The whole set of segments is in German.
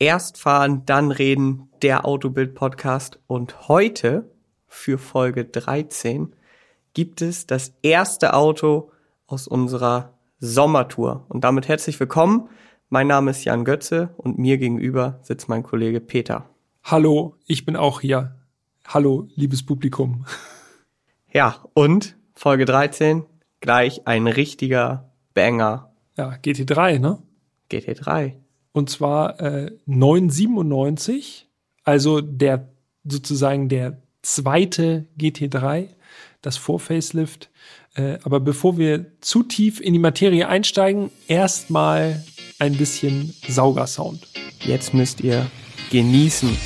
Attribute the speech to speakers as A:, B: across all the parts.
A: Erst fahren, dann reden, der Autobild Podcast. Und heute für Folge 13 gibt es das erste Auto aus unserer Sommertour. Und damit herzlich willkommen. Mein Name ist Jan Götze und mir gegenüber sitzt mein Kollege Peter.
B: Hallo, ich bin auch hier. Hallo, liebes Publikum.
A: Ja, und Folge 13, gleich ein richtiger Banger.
B: Ja, GT3, ne?
A: GT3
B: und zwar äh, 997, also der sozusagen der zweite GT3, das Vorfacelift. Äh, aber bevor wir zu tief in die Materie einsteigen, erstmal ein bisschen Saugersound.
A: Jetzt müsst ihr genießen.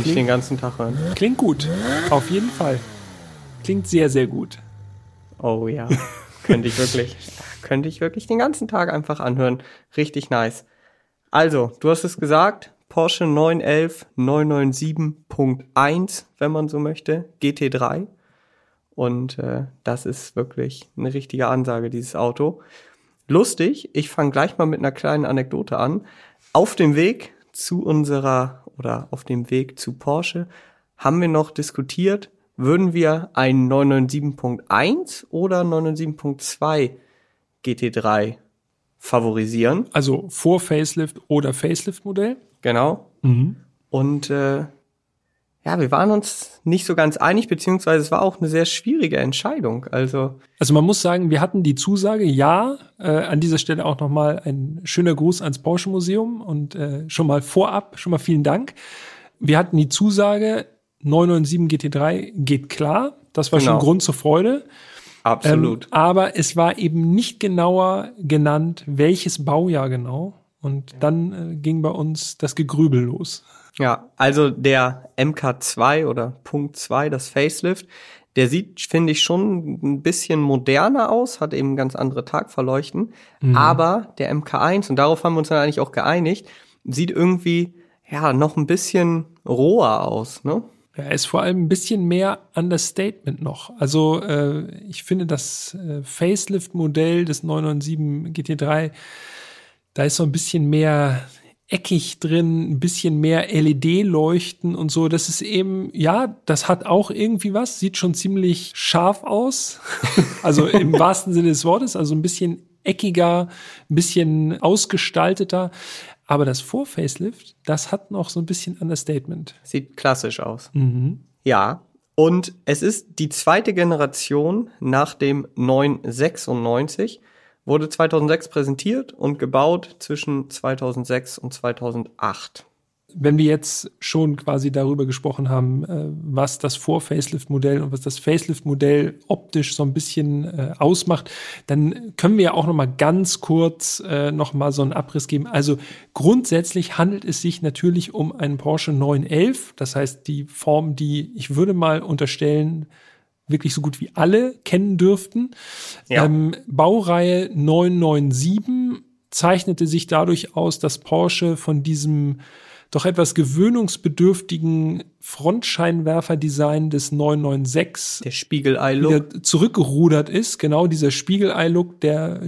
A: Könnte ich den ganzen Tag hören.
B: Klingt gut. Auf jeden Fall. Klingt sehr, sehr gut.
A: Oh ja. könnte ich wirklich, könnte ich wirklich den ganzen Tag einfach anhören. Richtig nice. Also, du hast es gesagt, Porsche 911 997.1, wenn man so möchte, GT3. Und äh, das ist wirklich eine richtige Ansage, dieses Auto. Lustig, ich fange gleich mal mit einer kleinen Anekdote an. Auf dem Weg zu unserer oder auf dem Weg zu Porsche haben wir noch diskutiert, würden wir ein 997.1 oder 997.2 GT3 favorisieren.
B: Also vor Facelift oder Facelift-Modell?
A: Genau. Mhm. Und äh, ja, wir waren uns nicht so ganz einig, beziehungsweise es war auch eine sehr schwierige Entscheidung. Also,
B: also man muss sagen, wir hatten die Zusage, ja, äh, an dieser Stelle auch nochmal ein schöner Gruß ans Porsche Museum und äh, schon mal vorab, schon mal vielen Dank. Wir hatten die Zusage, 997 GT3 geht klar. Das war genau. schon Grund zur Freude.
A: Absolut.
B: Ähm, aber es war eben nicht genauer genannt, welches Baujahr genau. Und dann äh, ging bei uns das Gegrübel los.
A: Ja, also der MK2 oder Punkt 2, das Facelift, der sieht, finde ich, schon ein bisschen moderner aus, hat eben ganz andere Tagverleuchten. Mhm. Aber der MK1, und darauf haben wir uns dann eigentlich auch geeinigt, sieht irgendwie, ja, noch ein bisschen roher aus, ne?
B: Er ist vor allem ein bisschen mehr Understatement noch. Also äh, ich finde das äh, Facelift-Modell des 997 GT3, da ist so ein bisschen mehr eckig drin, ein bisschen mehr LED-Leuchten und so. Das ist eben, ja, das hat auch irgendwie was, sieht schon ziemlich scharf aus. also im wahrsten Sinne des Wortes, also ein bisschen eckiger, ein bisschen ausgestalteter. Aber das Vor-Facelift, das hat noch so ein bisschen Understatement.
A: Sieht klassisch aus. Mhm. Ja. Und es ist die zweite Generation nach dem 996 wurde 2006 präsentiert und gebaut zwischen 2006 und 2008.
B: Wenn wir jetzt schon quasi darüber gesprochen haben, äh, was das Vor-Facelift-Modell und was das Facelift-Modell optisch so ein bisschen äh, ausmacht, dann können wir ja auch noch mal ganz kurz äh, noch mal so einen Abriss geben. Also grundsätzlich handelt es sich natürlich um einen Porsche 911, das heißt die Form, die ich würde mal unterstellen, wirklich so gut wie alle kennen dürften. Ja. Ähm, Baureihe 997 zeichnete sich dadurch aus, dass Porsche von diesem doch etwas gewöhnungsbedürftigen Frontscheinwerfer-Design des 996
A: der Spiegelei-Look
B: zurückgerudert ist. Genau dieser Spiegelei-Look, der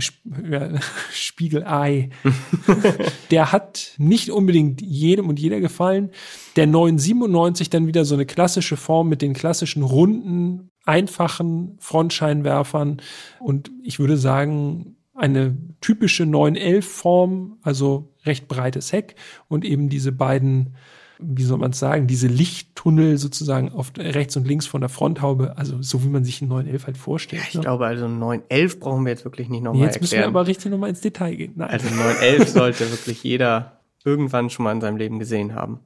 B: ja, Spiegelei, der hat nicht unbedingt jedem und jeder gefallen. Der 997 dann wieder so eine klassische Form mit den klassischen runden einfachen Frontscheinwerfern und ich würde sagen, eine typische 911-Form, also recht breites Heck und eben diese beiden, wie soll man es sagen, diese Lichttunnel sozusagen auf rechts und links von der Fronthaube, also so wie man sich einen 911 halt vorstellt. Ja,
A: ich ne? glaube, also 911 brauchen wir jetzt wirklich nicht nochmal nee,
B: jetzt erklären. Jetzt müssen wir aber richtig nochmal ins Detail gehen.
A: Nein. Also 911 sollte wirklich jeder irgendwann schon mal in seinem Leben gesehen haben.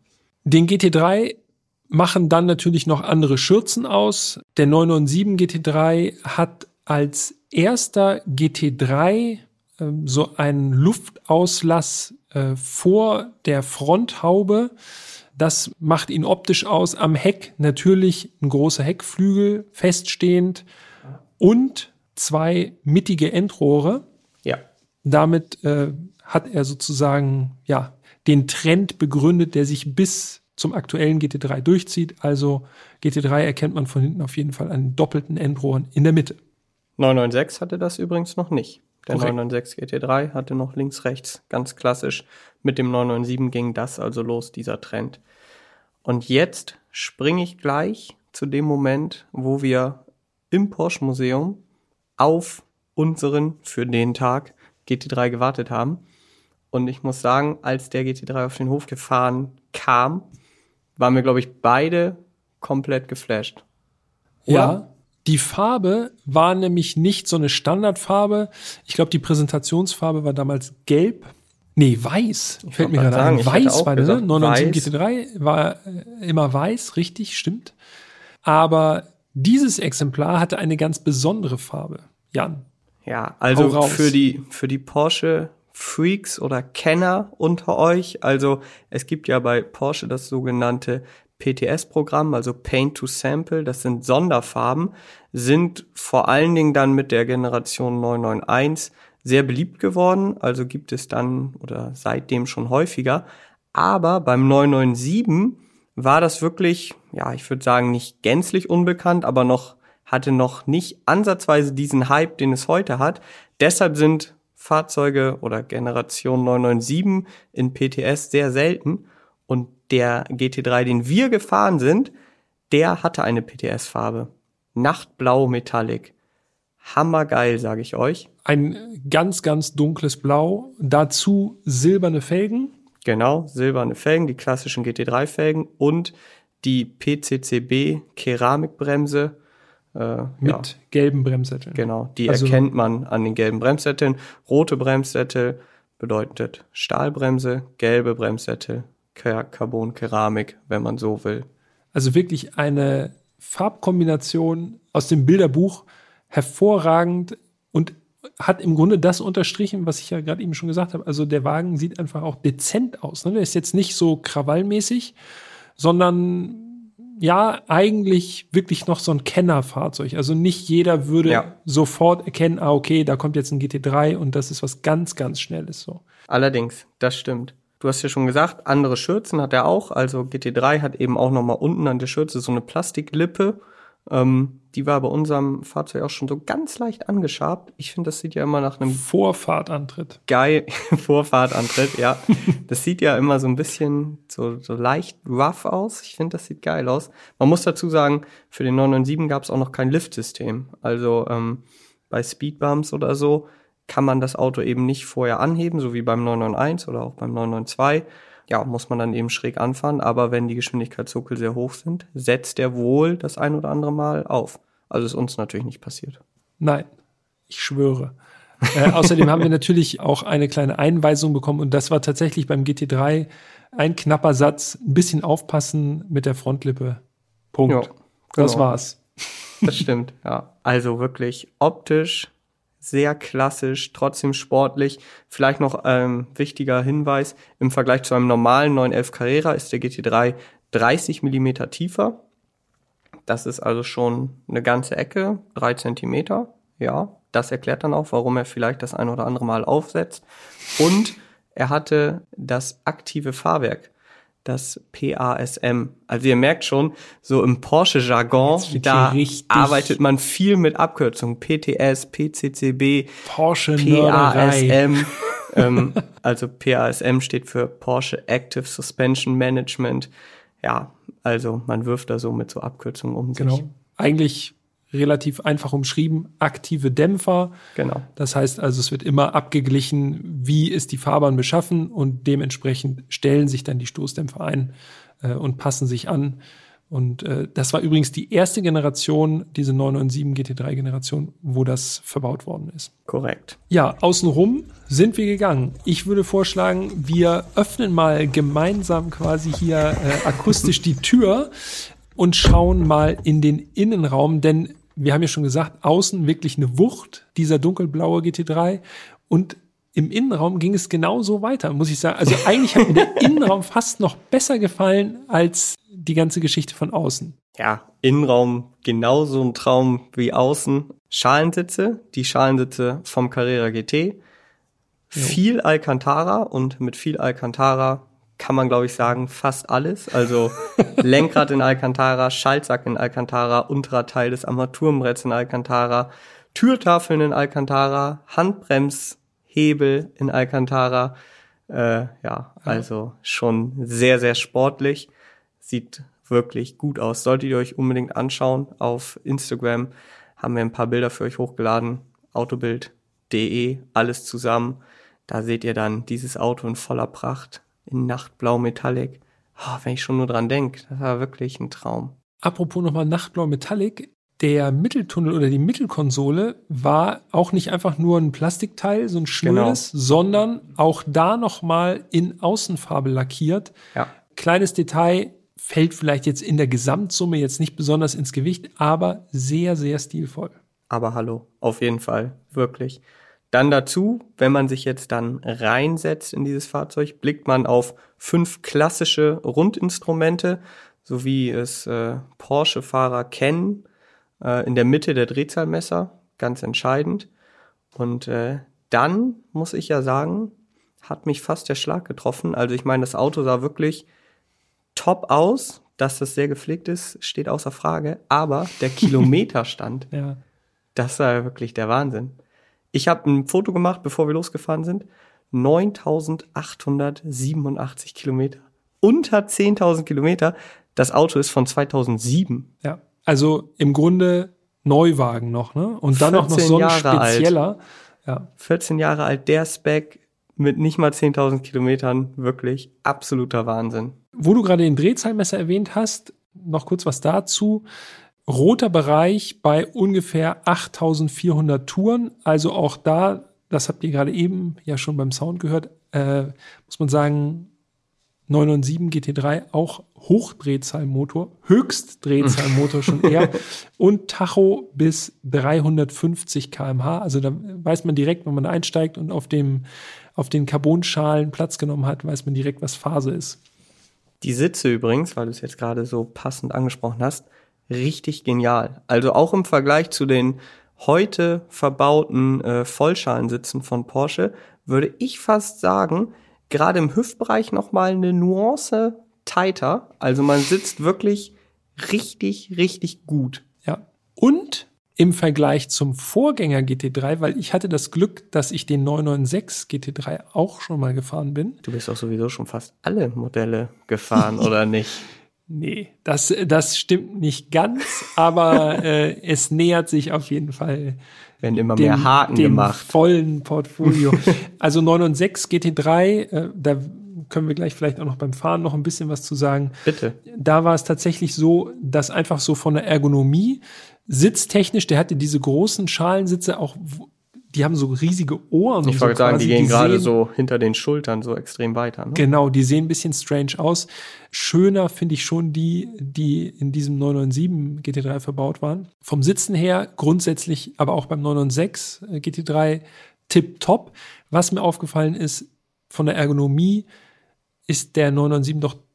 B: Den GT3 machen dann natürlich noch andere Schürzen aus. Der 997 GT3 hat als erster GT3 äh, so einen Luftauslass äh, vor der Fronthaube. Das macht ihn optisch aus. Am Heck natürlich ein großer Heckflügel feststehend und zwei mittige Endrohre.
A: Ja.
B: Damit äh, hat er sozusagen ja den Trend begründet, der sich bis zum aktuellen GT3 durchzieht. Also GT3 erkennt man von hinten auf jeden Fall einen doppelten Endrohren in der Mitte.
A: 996 hatte das übrigens noch nicht. Der
B: Korrekt.
A: 996 GT3 hatte noch links, rechts, ganz klassisch. Mit dem 997 ging das also los, dieser Trend. Und jetzt springe ich gleich zu dem Moment, wo wir im Porsche Museum auf unseren für den Tag GT3 gewartet haben. Und ich muss sagen, als der GT3 auf den Hof gefahren kam, waren wir, glaube ich, beide komplett geflasht.
B: Ja. Die Farbe war nämlich nicht so eine Standardfarbe. Ich glaube, die Präsentationsfarbe war damals gelb. Nee, weiß.
A: Ich
B: Fällt mir gerade
A: sagen,
B: ein.
A: ich hätte
B: Weiß war das, ne?
A: gesagt,
B: 997 GT3 war äh, immer weiß, richtig, stimmt. Aber dieses Exemplar hatte eine ganz besondere Farbe. Jan.
A: Ja, also für die, für die Porsche Freaks oder Kenner unter euch, also es gibt ja bei Porsche das sogenannte PTS-Programm, also Paint to Sample, das sind Sonderfarben, sind vor allen Dingen dann mit der Generation 991 sehr beliebt geworden, also gibt es dann oder seitdem schon häufiger, aber beim 997 war das wirklich, ja, ich würde sagen, nicht gänzlich unbekannt, aber noch hatte noch nicht ansatzweise diesen Hype, den es heute hat. Deshalb sind Fahrzeuge oder Generation 997 in PTS sehr selten und der GT3, den wir gefahren sind, der hatte eine PTS-Farbe. Nachtblau Metallic. Hammergeil, sage ich euch.
B: Ein ganz, ganz dunkles Blau. Dazu silberne Felgen.
A: Genau, silberne Felgen, die klassischen GT3-Felgen und die PCCB Keramikbremse. Äh,
B: mit
A: ja,
B: gelben Bremssätteln.
A: genau, die
B: Also-
A: erkennt man an den gelben Bremssätteln. Rote Bremssättel bedeutet Stahlbremse, gelbe Bremssättel, Carbon, Keramik, wenn man so will.
B: Also wirklich eine Farbkombination aus dem Bilderbuch, hervorragend und hat im Grunde das unterstrichen, was ich ja gerade eben schon gesagt habe. Also der Wagen sieht einfach auch dezent aus. Ne? Der ist jetzt nicht so krawallmäßig, sondern ja, eigentlich wirklich noch so ein Kennerfahrzeug. Also nicht jeder würde
A: Ja.
B: sofort erkennen, ah, okay, da kommt jetzt ein GT3 und das ist was ganz, ganz Schnelles so.
A: Allerdings, das stimmt. Du hast ja schon gesagt, andere Schürzen hat er auch. Also GT3 hat eben auch nochmal unten an der Schürze so eine Plastiklippe. Ähm, die war bei unserem Fahrzeug auch schon so ganz leicht angeschabt. Ich finde, das sieht ja immer nach einem
B: Vorfahrtantritt.
A: geil Vorfahrtantritt, ja. Das sieht ja immer so ein bisschen so, so leicht rough aus. Ich finde, das sieht geil aus. Man muss dazu sagen, für den 997 gab es auch noch kein Liftsystem. Also ähm, bei Speedbumps oder so kann man das Auto eben nicht vorher anheben, so wie beim 991 oder auch beim 992. Ja, muss man dann eben schräg anfahren, aber wenn die Geschwindigkeitszuckel sehr hoch sind, setzt der wohl das ein oder andere Mal auf. Also ist uns natürlich nicht passiert.
B: Nein, ich schwöre. äh, außerdem haben wir natürlich auch eine kleine Einweisung bekommen und das war tatsächlich beim GT3 ein knapper Satz. Ein bisschen aufpassen mit der Frontlippe. Punkt. Das
A: genau.
B: war's.
A: Das stimmt, ja. Also wirklich optisch sehr klassisch, trotzdem sportlich. Vielleicht noch ähm, wichtiger Hinweis, im Vergleich zu einem normalen 911 Carrera ist der GT3 30 Millimeter tiefer. Das ist also schon eine ganze Ecke, drei Zentimeter. Ja, das erklärt dann auch, warum er vielleicht das ein oder andere Mal aufsetzt. Und er hatte das aktive Fahrwerk, das PASM. Also ihr merkt schon, so im Porsche-Jargon, da arbeitet man viel mit Abkürzungen. PTS, PCCB,
B: Porsche.
A: PASM. ähm, also PASM steht für Porsche Active Suspension Management. Ja, also man wirft da so mit so Abkürzungen um sich.
B: Genau. Eigentlich relativ einfach umschrieben. Aktive Dämpfer.
A: Genau.
B: Das heißt also, es wird immer abgeglichen, wie ist die Fahrbahn beschaffen und dementsprechend stellen sich dann die Stoßdämpfer ein äh, und passen sich an. Und äh, das war übrigens die erste Generation, diese 997 GT3-Generation, wo das verbaut worden ist.
A: Korrekt.
B: Ja, außenrum sind wir gegangen. Ich würde vorschlagen, wir öffnen mal gemeinsam quasi hier äh, akustisch die Tür und schauen mal in den Innenraum, denn wir haben ja schon gesagt, außen wirklich eine Wucht, dieser dunkelblaue GT3 und im Innenraum ging es genauso weiter, muss ich sagen. Also eigentlich hat mir der Innenraum fast noch besser gefallen als die ganze Geschichte von außen.
A: Ja, Innenraum genauso ein Traum wie außen. Schalensitze, die Schalensitze vom Carrera GT. Viel Alcantara und mit viel Alcantara kann man, glaube ich, sagen, fast alles. Also Lenkrad in Alcantara, Schaltsack in Alcantara, unterer Teil des Armaturenbretts in Alcantara, Türtafeln in Alcantara, Handbremshebel in Alcantara. Äh, ja, also schon sehr, sehr sportlich. Sieht wirklich gut aus. Solltet ihr euch unbedingt anschauen. Auf Instagram haben wir ein paar Bilder für euch hochgeladen. Autobild.de, alles zusammen. Da seht ihr dann dieses Auto in voller Pracht, in Nachtblau Metallic. Oh, wenn ich schon nur dran denke, das war wirklich ein Traum.
B: Apropos nochmal Nachtblau Metallic, der Mitteltunnel oder die Mittelkonsole war auch nicht einfach nur ein Plastikteil, so ein schnödes, genau. sondern auch da nochmal in Außenfarbe lackiert.
A: Ja.
B: Kleines Detail, fällt vielleicht jetzt in der Gesamtsumme jetzt nicht besonders ins Gewicht, aber sehr, sehr stilvoll.
A: Aber hallo, auf jeden Fall, wirklich. Dann dazu, wenn man sich jetzt dann reinsetzt in dieses Fahrzeug, blickt man auf fünf klassische Rundinstrumente, so wie es äh, Porsche-Fahrer kennen, äh, in der Mitte der Drehzahlmesser, ganz entscheidend. Und äh, dann muss ich ja sagen, hat mich fast der Schlag getroffen. Also ich meine, das Auto sah wirklich top aus. Dass das sehr gepflegt ist, steht außer Frage. Aber der Kilometerstand,
B: ja.
A: das war wirklich der Wahnsinn. Ich habe ein Foto gemacht, bevor wir losgefahren sind. 9887 Kilometer. Unter 10.000 Kilometer. Das Auto ist von 2007.
B: Ja, also im Grunde Neuwagen noch, ne? Und dann auch noch so ein Jahre spezieller.
A: Alt. Ja. 14 Jahre alt, der Spec mit nicht mal 10.000 Kilometern. Wirklich absoluter Wahnsinn.
B: Wo du gerade den Drehzahlmesser erwähnt hast, noch kurz was dazu roter Bereich bei ungefähr 8400 Touren. Also auch da, das habt ihr gerade eben ja schon beim Sound gehört, äh, muss man sagen, 997 GT3 auch Hochdrehzahlmotor, Höchstdrehzahlmotor schon eher und Tacho bis 350 kmh. Also da weiß man direkt, wenn man einsteigt und auf dem auf den Carbonschalen Platz genommen hat, weiß man direkt, was Phase ist.
A: Die Sitze übrigens, weil du es jetzt gerade so passend angesprochen hast, richtig genial. Also auch im Vergleich zu den heute verbauten äh, Vollschalensitzen von Porsche würde ich fast sagen, gerade im Hüftbereich noch mal eine Nuance tighter. Also man sitzt wirklich richtig, richtig gut.
B: Ja. Und im Vergleich zum Vorgänger GT3, weil ich hatte das Glück, dass ich den 996 GT3 auch schon mal gefahren bin.
A: Du bist auch sowieso schon fast alle Modelle gefahren, oder nicht?
B: Nee, das, das stimmt nicht ganz, aber äh, es nähert sich auf jeden Fall.
A: Werden immer dem, mehr Haken dem gemacht.
B: vollen Portfolio. also 9 und 6 GT3, äh, da können wir gleich vielleicht auch noch beim Fahren noch ein bisschen was zu sagen.
A: Bitte.
B: Da war es tatsächlich so, dass einfach so von der Ergonomie, sitztechnisch, der hatte diese großen Schalensitze auch die haben so riesige Ohren.
A: Ich wollte so sagen, die gehen gerade so hinter den Schultern so extrem weiter. Ne?
B: Genau, die sehen ein bisschen strange aus. Schöner finde ich schon die, die in diesem 997 GT3 verbaut waren. Vom Sitzen her grundsätzlich, aber auch beim 996 GT3 tip top. Was mir aufgefallen ist, von der Ergonomie ist der 997 doch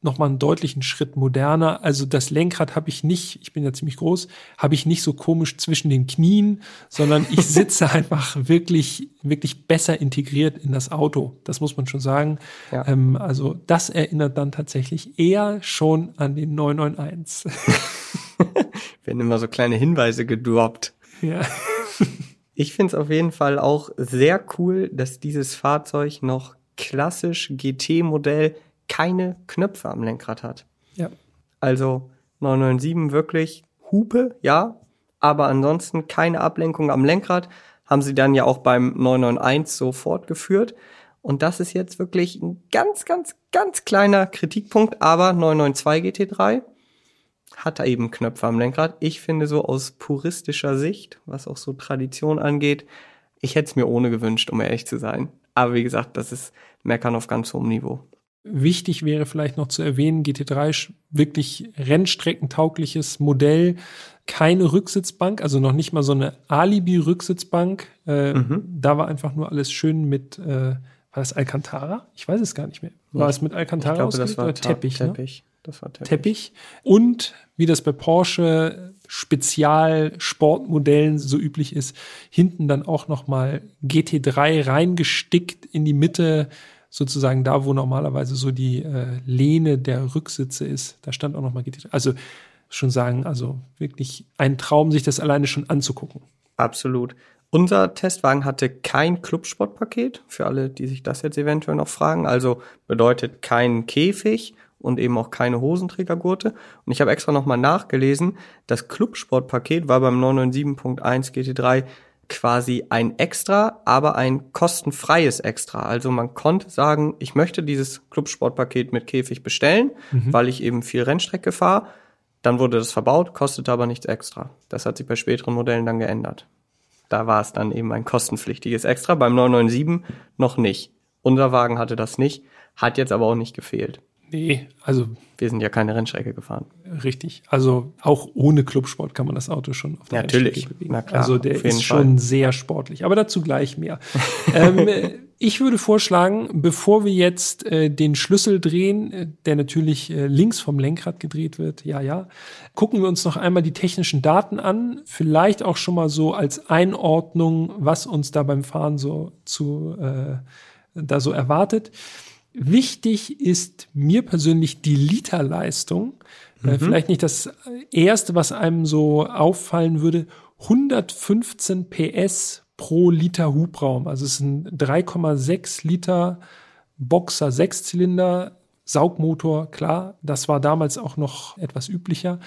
B: noch mal einen deutlichen Schritt moderner. Also das Lenkrad habe ich nicht, ich bin ja ziemlich groß, habe ich nicht so komisch zwischen den Knien, sondern ich sitze einfach wirklich, wirklich besser integriert in das Auto. Das muss man schon sagen. Ja. Ähm, also das erinnert dann tatsächlich eher schon an den 991.
A: Werden immer so kleine Hinweise gedroppt.
B: Ja.
A: Ich finde es auf jeden Fall auch sehr cool, dass dieses Fahrzeug noch klassisch GT-Modell keine Knöpfe am Lenkrad hat.
B: Ja.
A: Also 997 wirklich Hupe, ja, aber ansonsten keine Ablenkung am Lenkrad. Haben sie dann ja auch beim 991 so fortgeführt. Und das ist jetzt wirklich ein ganz, ganz, ganz kleiner Kritikpunkt, aber 992 GT3 hat da eben Knöpfe am Lenkrad. Ich finde so aus puristischer Sicht, was auch so Tradition angeht, ich hätte es mir ohne gewünscht, um ehrlich zu sein. Aber wie gesagt, das ist Meckern auf ganz hohem Niveau.
B: Wichtig wäre vielleicht noch zu erwähnen, GT3 wirklich rennstreckentaugliches Modell, keine Rücksitzbank, also noch nicht mal so eine Alibi-Rücksitzbank. Äh, mhm. Da war einfach nur alles schön mit, äh, war das Alcantara? Ich weiß es gar nicht mehr. War es mit Alcantara ich
A: glaube, das war Teppich?
B: Teppich.
A: Ne? Das war
B: Teppich. Teppich. Und wie das bei Porsche Spezial-Sportmodellen so üblich ist, hinten dann auch noch mal GT3 reingestickt in die Mitte sozusagen da, wo normalerweise so die äh, Lehne der Rücksitze ist. Da stand auch nochmal GT3. Also schon sagen, also wirklich ein Traum, sich das alleine schon anzugucken.
A: Absolut. Unser Testwagen hatte kein Clubsportpaket, für alle, die sich das jetzt eventuell noch fragen. Also bedeutet kein Käfig und eben auch keine Hosenträgergurte. Und ich habe extra nochmal nachgelesen, das Clubsportpaket war beim 997.1 GT3 quasi ein Extra, aber ein kostenfreies Extra. Also man konnte sagen, ich möchte dieses Clubsportpaket mit Käfig bestellen, mhm. weil ich eben viel Rennstrecke fahre. Dann wurde das verbaut, kostete aber nichts extra. Das hat sich bei späteren Modellen dann geändert. Da war es dann eben ein kostenpflichtiges Extra, beim 997 noch nicht. Unser Wagen hatte das nicht, hat jetzt aber auch nicht gefehlt.
B: Nee, also.
A: Wir sind ja keine Rennstrecke gefahren.
B: Richtig. Also auch ohne Clubsport kann man das Auto schon
A: auf der Natürlich. Rennstrecke bewegen.
B: Na klar, also der ist schon sehr sportlich. Aber dazu gleich mehr. ähm, ich würde vorschlagen, bevor wir jetzt äh, den Schlüssel drehen, äh, der natürlich äh, links vom Lenkrad gedreht wird, ja, ja, gucken wir uns noch einmal die technischen Daten an. Vielleicht auch schon mal so als Einordnung, was uns da beim Fahren so zu, äh, da so erwartet. Wichtig ist mir persönlich die Literleistung. Äh, mhm. vielleicht nicht das erste, was einem so auffallen würde. 115 PS pro Liter Hubraum. Also es ist ein 3,6 Liter Boxer Sechszylinder Saugmotor. Klar, das war damals auch noch etwas üblicher.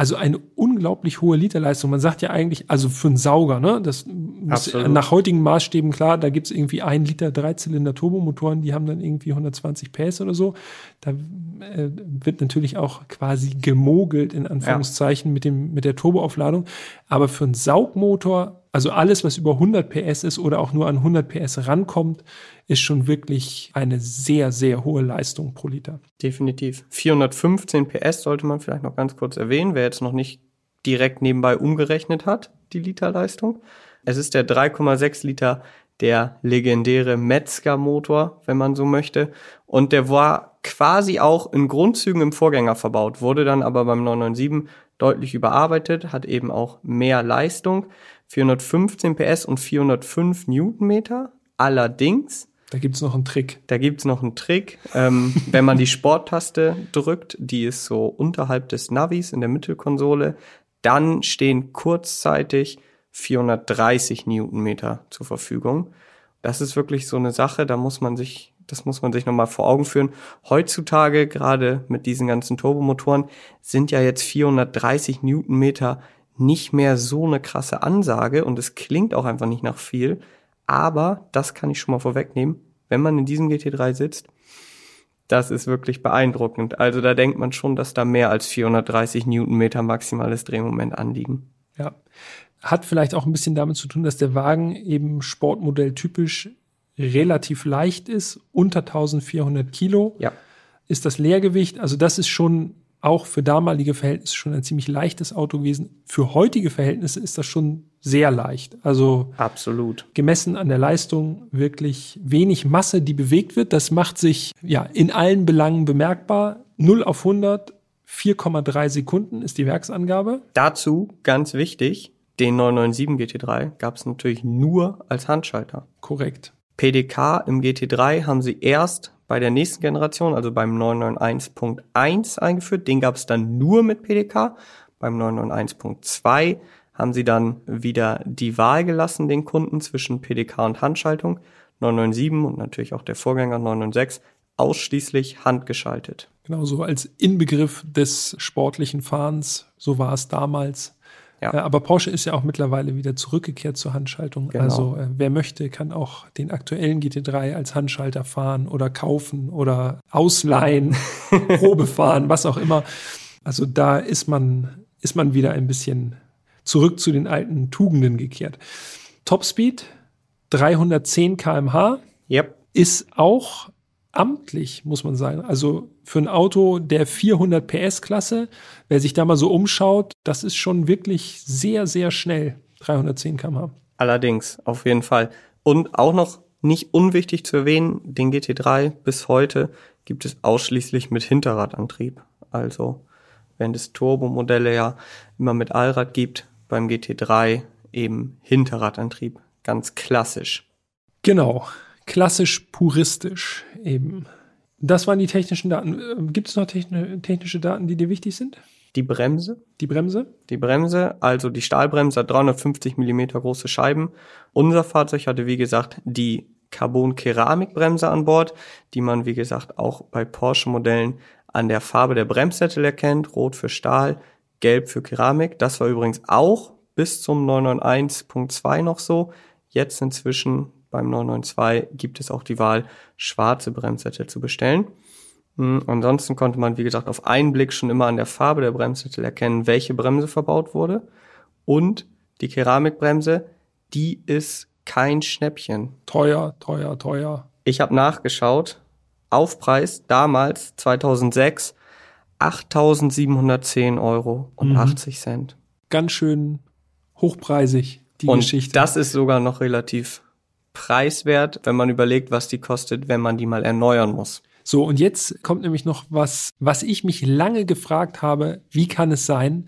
B: Also eine unglaublich hohe Literleistung. Man sagt ja eigentlich, also für einen Sauger, ne? Das muss nach heutigen Maßstäben klar, da gibt's irgendwie ein Liter Dreizylinder Turbomotoren, die haben dann irgendwie 120 PS oder so. Da äh, wird natürlich auch quasi gemogelt, in Anführungszeichen, ja. mit, dem, mit der Turboaufladung. Aber für einen Saugmotor, also alles, was über 100 PS ist oder auch nur an 100 PS rankommt, ist schon wirklich eine sehr, sehr hohe Leistung pro Liter.
A: Definitiv. 415 PS sollte man vielleicht noch ganz kurz erwähnen, wer jetzt noch nicht direkt nebenbei umgerechnet hat, die Literleistung. Es ist der 3,6 Liter der legendäre Metzger-Motor, wenn man so möchte. Und der war quasi auch in Grundzügen im Vorgänger verbaut, wurde dann aber beim 997 deutlich überarbeitet, hat eben auch mehr Leistung, 415 PS und 405 Newtonmeter. Allerdings
B: da gibt's noch einen Trick.
A: Da gibt's noch einen Trick. Ähm, wenn man die Sporttaste drückt, die ist so unterhalb des Navis in der Mittelkonsole, dann stehen kurzzeitig 430 Newtonmeter zur Verfügung. Das ist wirklich so eine Sache, da muss man sich, das muss man sich nochmal vor Augen führen. Heutzutage, gerade mit diesen ganzen Turbomotoren, sind ja jetzt 430 Newtonmeter nicht mehr so eine krasse Ansage und es klingt auch einfach nicht nach viel. Aber, das kann ich schon mal vorwegnehmen, wenn man in diesem GT3 sitzt, das ist wirklich beeindruckend. Also da denkt man schon, dass da mehr als 430 Newtonmeter maximales Drehmoment anliegen.
B: Ja. Hat vielleicht auch ein bisschen damit zu tun, dass der Wagen eben Sportmodell typisch relativ leicht ist, unter 1400 Kilo.
A: Ja.
B: Ist das Leergewicht, also das ist schon auch für damalige Verhältnisse schon ein ziemlich leichtes Auto gewesen. Für heutige Verhältnisse ist das schon sehr leicht. Also
A: absolut
B: gemessen an der Leistung wirklich wenig Masse, die bewegt wird. Das macht sich ja in allen Belangen bemerkbar. 0 auf 100 4,3 Sekunden ist die Werksangabe.
A: Dazu ganz wichtig, den 997 GT3 gab es natürlich nur als Handschalter.
B: Korrekt.
A: PDK im GT3 haben sie erst bei der nächsten Generation, also beim 991.1 eingeführt. Den gab es dann nur mit PDK. Beim 991.2 haben sie dann wieder die Wahl gelassen, den Kunden zwischen PDK und Handschaltung. 997 und natürlich auch der Vorgänger 996 ausschließlich handgeschaltet.
B: Genau, so als Inbegriff des sportlichen Fahrens, so war es damals. Ja. Äh, aber Porsche ist ja auch mittlerweile wieder zurückgekehrt zur Handschaltung. Genau. Also äh, wer möchte, kann auch den aktuellen GT3 als Handschalter fahren oder kaufen oder ausleihen, Probe fahren, was auch immer. Also da ist man, ist man wieder ein bisschen zurück zu den alten Tugenden gekehrt. Topspeed 310 kmh
A: yep.
B: ist auch amtlich, muss man sagen. Also für ein Auto der 400 PS Klasse, wer sich da mal so umschaut, das ist schon wirklich sehr, sehr schnell. 310 km/h.
A: Allerdings, auf jeden Fall. Und auch noch nicht unwichtig zu erwähnen, den GT3 bis heute gibt es ausschließlich mit Hinterradantrieb. Also, wenn es Turbomodelle ja immer mit Allrad gibt, beim GT3 eben Hinterradantrieb. Ganz klassisch.
B: Genau. Klassisch puristisch eben. Das waren die technischen Daten. Ähm, Gibt es noch technische Daten, die dir wichtig sind?
A: Die Bremse.
B: Die Bremse?
A: Die Bremse, also die Stahlbremse hat 350 Millimeter große Scheiben. Unser Fahrzeug hatte, wie gesagt, die Carbon-Keramikbremse an Bord, die man, wie gesagt, auch bei Porsche-Modellen an der Farbe der Bremssättel erkennt. Rot für Stahl, gelb für Keramik. Das war übrigens auch bis zum 991.2 noch so. Jetzt inzwischen beim 992 gibt es auch die Wahl, schwarze Bremssättel zu bestellen. Hm, ansonsten konnte man, wie gesagt, auf einen Blick schon immer an der Farbe der Bremssättel erkennen, welche Bremse verbaut wurde. Und die Keramikbremse, die ist kein Schnäppchen.
B: Teuer, teuer, teuer.
A: Ich habe nachgeschaut. Aufpreis damals, 2006, 8.710 Euro und mhm. 80 Cent.
B: Ganz schön hochpreisig,
A: die und Geschichte. Das ist sogar noch relativ preiswert, wenn man überlegt, was die kostet, wenn man die mal erneuern muss.
B: So, und jetzt kommt nämlich noch was, was ich mich lange gefragt habe, wie kann es sein,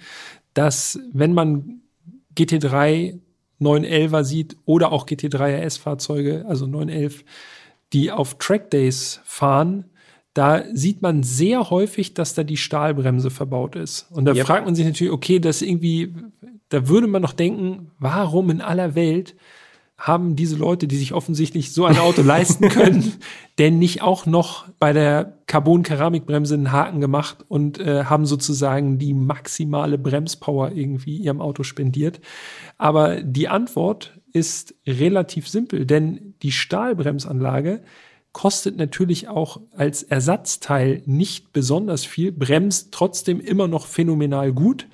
B: dass wenn man GT3 911er sieht oder auch GT3 RS-Fahrzeuge, also 911, die auf Trackdays fahren, da sieht man sehr häufig, dass da die Stahlbremse verbaut ist. Und da yep. fragt man sich natürlich, okay, das irgendwie, da würde man noch denken, warum in aller Welt haben diese Leute, die sich offensichtlich so ein Auto leisten können, denn nicht auch noch bei der Carbon-Keramikbremse einen Haken gemacht und äh, haben sozusagen die maximale Bremspower irgendwie ihrem Auto spendiert. Aber die Antwort ist relativ simpel, denn die Stahlbremsanlage kostet natürlich auch als Ersatzteil nicht besonders viel, bremst trotzdem immer noch phänomenal gut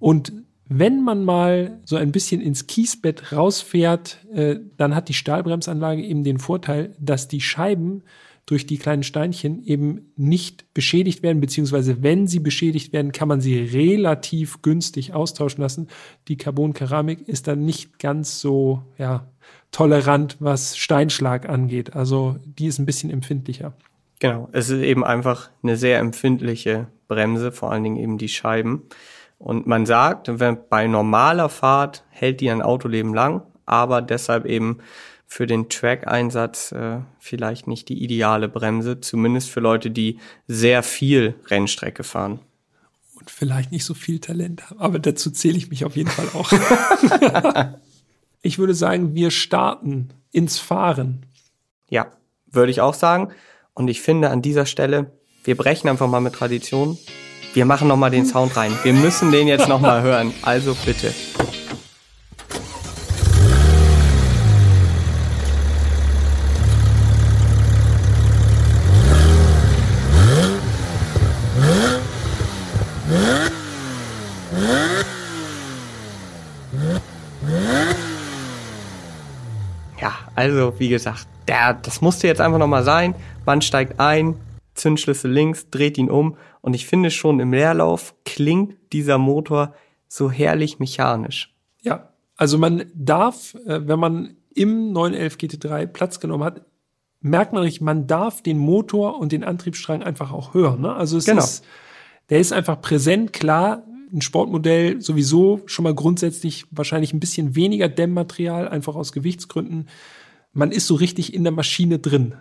B: und wenn man mal so ein bisschen ins Kiesbett rausfährt, äh, dann hat die Stahlbremsanlage eben den Vorteil, dass die Scheiben durch die kleinen Steinchen eben nicht beschädigt werden, beziehungsweise wenn sie beschädigt werden, kann man sie relativ günstig austauschen lassen. Die Carbon-Keramik ist dann nicht ganz so ja, tolerant, was Steinschlag angeht. Also die ist ein bisschen empfindlicher.
A: Genau, es ist eben einfach eine sehr empfindliche Bremse, vor allen Dingen eben die Scheiben. Und man sagt, wenn bei normaler Fahrt hält die ein Autoleben lang, aber deshalb eben für den Track-Einsatz äh, vielleicht nicht die ideale Bremse, zumindest für Leute, die sehr viel Rennstrecke fahren.
B: Und vielleicht nicht so viel Talent haben, aber dazu zähle ich mich auf jeden Fall auch. ich würde sagen, wir starten ins Fahren.
A: Ja, würde ich auch sagen. Und ich finde an dieser Stelle, wir brechen einfach mal mit Tradition wir machen noch mal den Sound rein. Wir müssen den jetzt noch mal hören. Also bitte. Ja, also wie gesagt, der, das musste jetzt einfach noch mal sein. Man steigt ein, Zündschlüssel links, dreht ihn um und ich finde schon im Leerlauf klingt dieser Motor so herrlich mechanisch.
B: Ja, also man darf, äh, wenn man im 911 GT3 Platz genommen hat, merkt man richtig, man darf den Motor und den Antriebsstrang einfach auch hören. Ne? Also es genau. ist, der ist einfach präsent, klar, ein Sportmodell sowieso schon mal grundsätzlich wahrscheinlich ein bisschen weniger Dämmmaterial, einfach aus Gewichtsgründen. Man ist so richtig in der Maschine drin.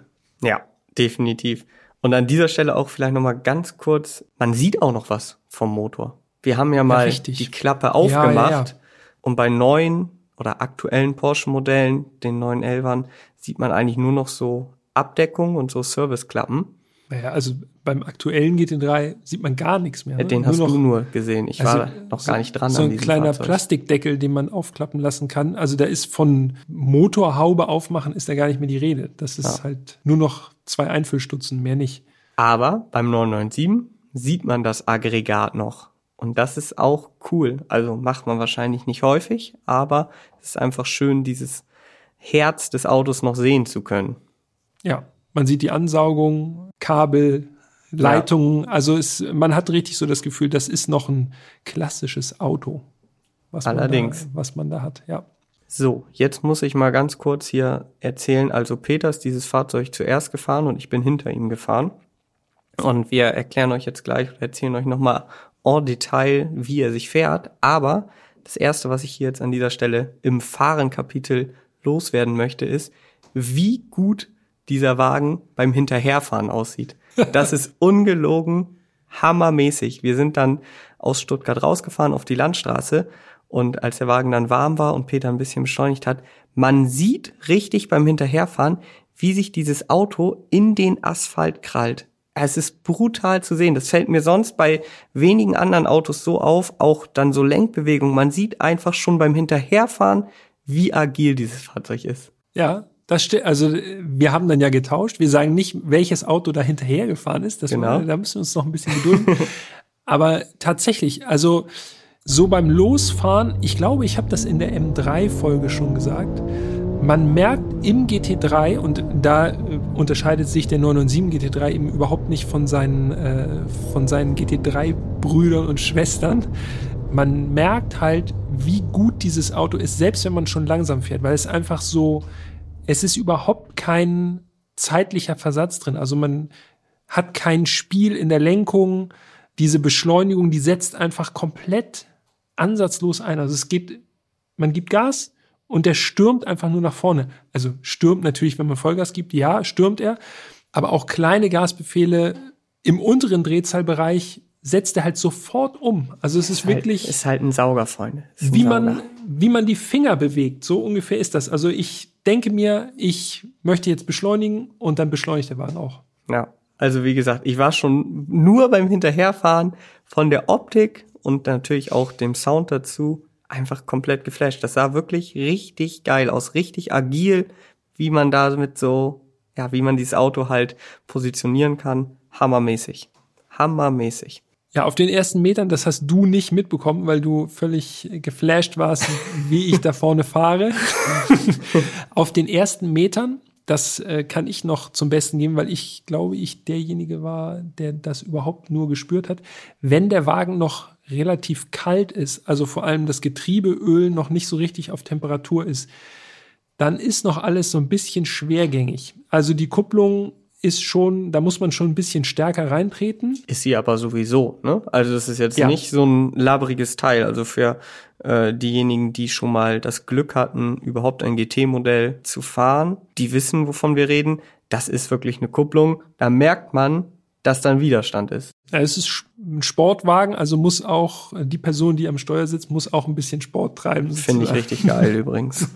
A: Ja, definitiv. Und an dieser Stelle auch vielleicht nochmal ganz kurz, man sieht auch noch was vom Motor. Wir haben ja mal ja, die Klappe aufgemacht ja, ja, und bei neuen oder aktuellen Porsche-Modellen, den 911ern, sieht man eigentlich nur noch so Abdeckung und so Serviceklappen.
B: Naja, also beim aktuellen GT3 sieht man gar nichts mehr.
A: Ne? Den nur hast noch, du nur gesehen. Ich also war noch gar nicht dran.
B: So ein kleiner
A: Fahrzeug.
B: Plastikdeckel, den man aufklappen lassen kann. Also da ist von Motorhaube aufmachen ist da gar nicht mehr die Rede. Das ist ja. halt nur noch zwei Einfüllstutzen, mehr nicht.
A: Aber beim 997 sieht man das Aggregat noch. Und das ist auch cool. Also macht man wahrscheinlich nicht häufig, aber es ist einfach schön, dieses Herz des Autos noch sehen zu können.
B: Ja, man sieht die Ansaugung, Kabel, Leitungen. Ja. Also es, man hat richtig so das Gefühl, das ist noch ein klassisches Auto.
A: Was Allerdings.
B: Man da, was man da hat, ja.
A: So, jetzt muss ich mal ganz kurz hier erzählen. Also Peter ist dieses Fahrzeug zuerst gefahren und ich bin hinter ihm gefahren. Und wir erklären euch jetzt gleich oder erzählen euch nochmal en Detail, wie er sich fährt. Aber das erste, was ich hier jetzt an dieser Stelle im Fahrenkapitel loswerden möchte, ist, wie gut dieser Wagen beim Hinterherfahren aussieht. Das ist ungelogen hammermäßig. Wir sind dann aus Stuttgart rausgefahren auf die Landstraße und als der Wagen dann warm war und Peter ein bisschen beschleunigt hat, man sieht richtig beim Hinterherfahren, wie sich dieses Auto in den Asphalt krallt. Es ist brutal zu sehen. Das fällt mir sonst bei wenigen anderen Autos so auf, auch dann so Lenkbewegung. Man sieht einfach schon beim Hinterherfahren, wie agil dieses Fahrzeug ist.
B: Ja, das steht, also wir haben dann ja getauscht. Wir sagen nicht, welches Auto da hinterhergefahren ist. Das
A: genau.
B: war, da müssen wir uns noch ein bisschen gedulden. Aber tatsächlich, also so beim Losfahren, ich glaube, ich habe das in der M3-Folge schon gesagt. Man merkt im GT3, und da äh, unterscheidet sich der 997 GT3 eben überhaupt nicht von seinen, äh, von seinen GT3-Brüdern und Schwestern. Man merkt halt, wie gut dieses Auto ist, selbst wenn man schon langsam fährt, weil es einfach so, es ist überhaupt kein zeitlicher Versatz drin. Also man hat kein Spiel in der Lenkung. Diese Beschleunigung, die setzt einfach komplett ansatzlos ein. Also es geht, man gibt Gas und der stürmt einfach nur nach vorne. Also stürmt natürlich, wenn man Vollgas gibt, ja, stürmt er. Aber auch kleine Gasbefehle im unteren Drehzahlbereich setzt er halt sofort um. Also es ist, ist halt, wirklich.
A: Ist halt ein Sauger, Freunde.
B: Wie Sauger. man, wie man die Finger bewegt. So ungefähr ist das. Also ich denke mir, ich möchte jetzt beschleunigen und dann beschleunigt der Wagen auch.
A: Ja. Also wie gesagt, ich war schon nur beim Hinterherfahren von der Optik und natürlich auch dem Sound dazu einfach komplett geflasht. Das sah wirklich richtig geil aus, richtig agil, wie man damit so, ja, wie man dieses Auto halt positionieren kann. Hammermäßig. Hammermäßig.
B: Ja, auf den ersten Metern, das hast du nicht mitbekommen, weil du völlig geflasht warst, wie ich da vorne fahre. auf den ersten Metern, das äh, kann ich noch zum Besten geben, weil ich glaube, ich derjenige war, der das überhaupt nur gespürt hat. Wenn der Wagen noch relativ kalt ist, also vor allem das Getriebeöl noch nicht so richtig auf Temperatur ist, dann ist noch alles so ein bisschen schwergängig. Also die Kupplung ist schon, da muss man schon ein bisschen stärker reintreten.
A: Ist sie aber sowieso, ne? Also das ist jetzt ja. nicht so ein labriges Teil. Also für äh, diejenigen, die schon mal das Glück hatten, überhaupt ein GT-Modell zu fahren, die wissen, wovon wir reden. Das ist wirklich eine Kupplung. Da merkt man, dass dann Widerstand ist.
B: Ja, es ist ein Sportwagen, also muss auch die Person, die am Steuer sitzt, muss auch ein bisschen Sport treiben.
A: Finde ich richtig geil übrigens.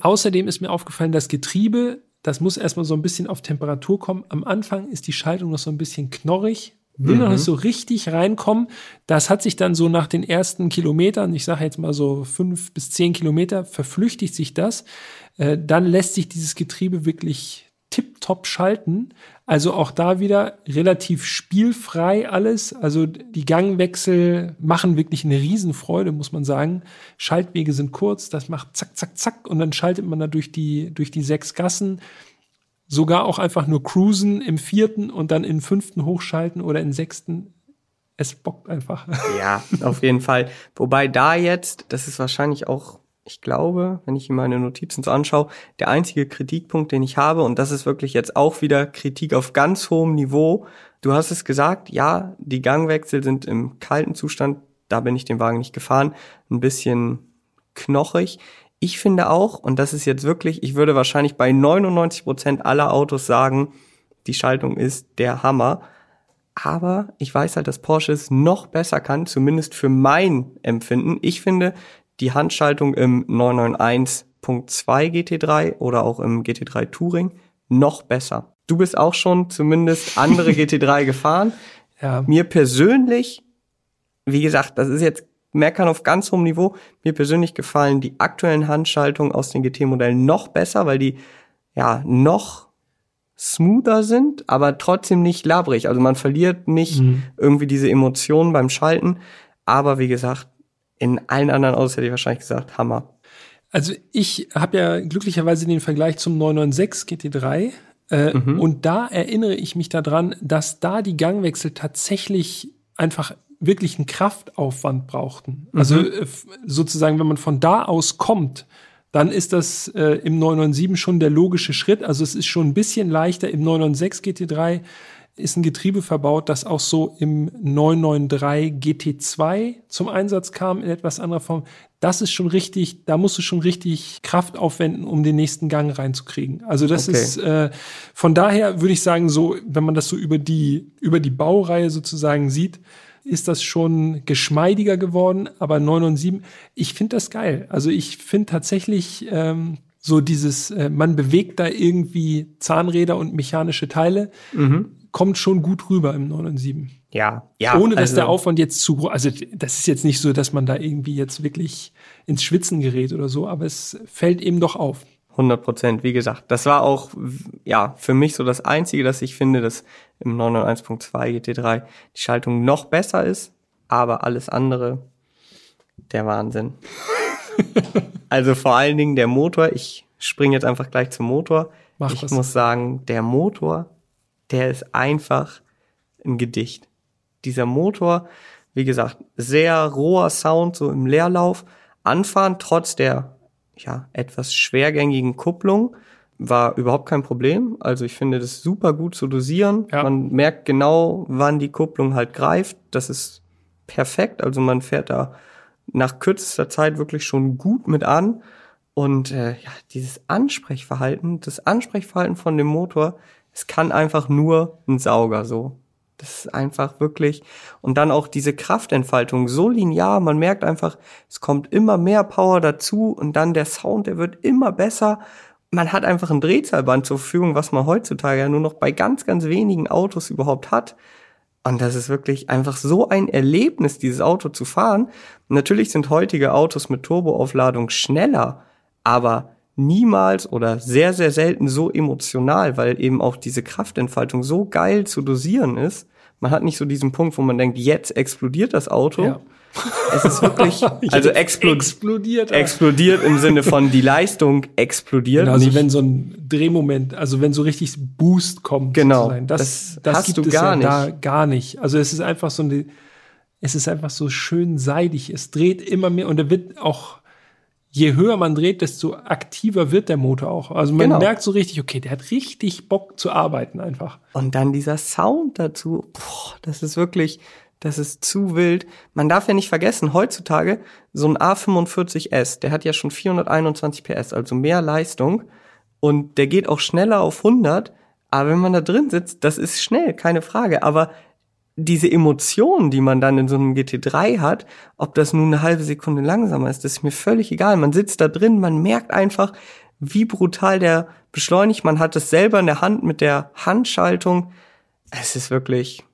B: Außerdem ist mir aufgefallen, das Getriebe das muss erstmal so ein bisschen auf Temperatur kommen. Am Anfang ist die Schaltung noch so ein bisschen knorrig, will mhm. noch nicht so richtig reinkommen. Das hat sich dann so nach den ersten Kilometern, ich sage jetzt mal so fünf bis zehn Kilometer, verflüchtigt sich das. Äh, dann lässt sich dieses Getriebe wirklich tipptopp schalten. Also auch da wieder relativ spielfrei alles. Also die Gangwechsel machen wirklich eine Riesenfreude, muss man sagen. Schaltwege sind kurz, das macht zack, zack, zack und dann schaltet man da durch die, durch die sechs Gassen. Sogar auch einfach nur cruisen im vierten und dann in fünften hochschalten oder in sechsten. Es bockt einfach.
A: Ja, auf jeden Fall. Wobei da jetzt, das ist wahrscheinlich auch ich glaube, wenn ich mir meine Notizen so anschaue, der einzige Kritikpunkt, den ich habe, und das ist wirklich jetzt auch wieder Kritik auf ganz hohem Niveau. Du hast es gesagt, ja, die Gangwechsel sind im kalten Zustand, da bin ich den Wagen nicht gefahren, ein bisschen knochig. Ich finde auch, und das ist jetzt wirklich, ich würde wahrscheinlich bei 99 Prozent aller Autos sagen, die Schaltung ist der Hammer. Aber ich weiß halt, dass Porsche es noch besser kann, zumindest für mein Empfinden. Ich finde, die Handschaltung im 991.2 GT3 oder auch im GT3 Touring noch besser. Du bist auch schon zumindest andere GT3 gefahren. Ja. Mir persönlich, wie gesagt, das ist jetzt meckern auf ganz hohem Niveau. Mir persönlich gefallen die aktuellen Handschaltungen aus den GT-Modellen noch besser, weil die ja noch smoother sind, aber trotzdem nicht labrig. Also man verliert nicht mhm. irgendwie diese Emotionen beim Schalten. Aber wie gesagt, in allen anderen Autos hätte ich wahrscheinlich gesagt, Hammer.
B: Also ich habe ja glücklicherweise den Vergleich zum 996 GT3 äh, mhm. und da erinnere ich mich daran, dass da die Gangwechsel tatsächlich einfach wirklich einen Kraftaufwand brauchten. Mhm. Also äh, sozusagen, wenn man von da aus kommt, dann ist das äh, im 997 schon der logische Schritt. Also es ist schon ein bisschen leichter im 996 GT3 ist ein Getriebe verbaut, das auch so im 993 GT2 zum Einsatz kam in etwas anderer Form. Das ist schon richtig, da musst du schon richtig Kraft aufwenden, um den nächsten Gang reinzukriegen. Also das okay. ist äh, von daher würde ich sagen, so, wenn man das so über die, über die Baureihe sozusagen sieht, ist das schon geschmeidiger geworden, aber 997, ich finde das geil. Also ich finde tatsächlich ähm, so dieses, äh, man bewegt da irgendwie Zahnräder und mechanische Teile. Mhm kommt schon gut rüber im 997.
A: Ja, ja.
B: Ohne dass also, der Aufwand jetzt zu groß, also das ist jetzt nicht so, dass man da irgendwie jetzt wirklich ins Schwitzen gerät oder so, aber es fällt eben doch auf.
A: 100 Prozent, wie gesagt. Das war auch, ja, für mich so das Einzige, dass ich finde, dass im 991.2 GT3 die Schaltung noch besser ist, aber alles andere, der Wahnsinn. also vor allen Dingen der Motor, ich springe jetzt einfach gleich zum Motor. Mach ich was. muss sagen, der Motor der ist einfach ein Gedicht. Dieser Motor, wie gesagt, sehr roher Sound, so im Leerlauf. Anfahren trotz der, ja, etwas schwergängigen Kupplung war überhaupt kein Problem. Also ich finde das super gut zu dosieren. Ja. Man merkt genau, wann die Kupplung halt greift. Das ist perfekt. Also man fährt da nach kürzester Zeit wirklich schon gut mit an. Und äh, ja, dieses Ansprechverhalten, das Ansprechverhalten von dem Motor es kann einfach nur ein Sauger so. Das ist einfach wirklich. Und dann auch diese Kraftentfaltung so linear. Man merkt einfach, es kommt immer mehr Power dazu und dann der Sound, der wird immer besser. Man hat einfach ein Drehzahlband zur Verfügung, was man heutzutage ja nur noch bei ganz, ganz wenigen Autos überhaupt hat. Und das ist wirklich einfach so ein Erlebnis, dieses Auto zu fahren. Natürlich sind heutige Autos mit Turboaufladung schneller, aber niemals oder sehr, sehr selten so emotional, weil eben auch diese Kraftentfaltung so geil zu dosieren ist. Man hat nicht so diesen Punkt, wo man denkt, jetzt explodiert das Auto. Ja. Es ist wirklich, also explod explodiert, explodiert im Sinne von die Leistung explodiert.
B: Genau, also wenn so ein Drehmoment, also wenn so richtig Boost kommt,
A: genau,
B: das, das, das hast gibt du es gar ja nicht. da gar nicht. Also es ist einfach so eine, es ist einfach so schön seidig. Es dreht immer mehr und er wird auch je höher man dreht, desto aktiver wird der Motor auch. Also man genau. merkt so richtig, okay, der hat richtig Bock zu arbeiten einfach.
A: Und dann dieser Sound dazu, boah, das ist wirklich, das ist zu wild. Man darf ja nicht vergessen, heutzutage so ein A45S, der hat ja schon 421 PS, also mehr Leistung und der geht auch schneller auf 100. Aber wenn man da drin sitzt, das ist schnell, keine Frage. Aber diese Emotionen, die man dann in so einem GT3 hat, ob das nun eine halbe Sekunde langsamer ist, das ist mir völlig egal. Man sitzt da drin, man merkt einfach, wie brutal der beschleunigt. Man hat es selber in der Hand mit der Handschaltung. Es ist wirklich,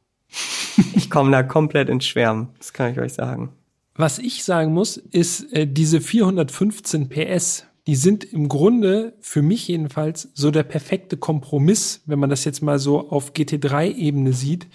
A: ich komme da komplett ins Schwärmen. Das kann ich euch sagen.
B: Was ich sagen muss, ist, äh, diese 415 PS, die sind im Grunde für mich jedenfalls so der perfekte Kompromiss, wenn man das jetzt mal so auf GT3-Ebene sieht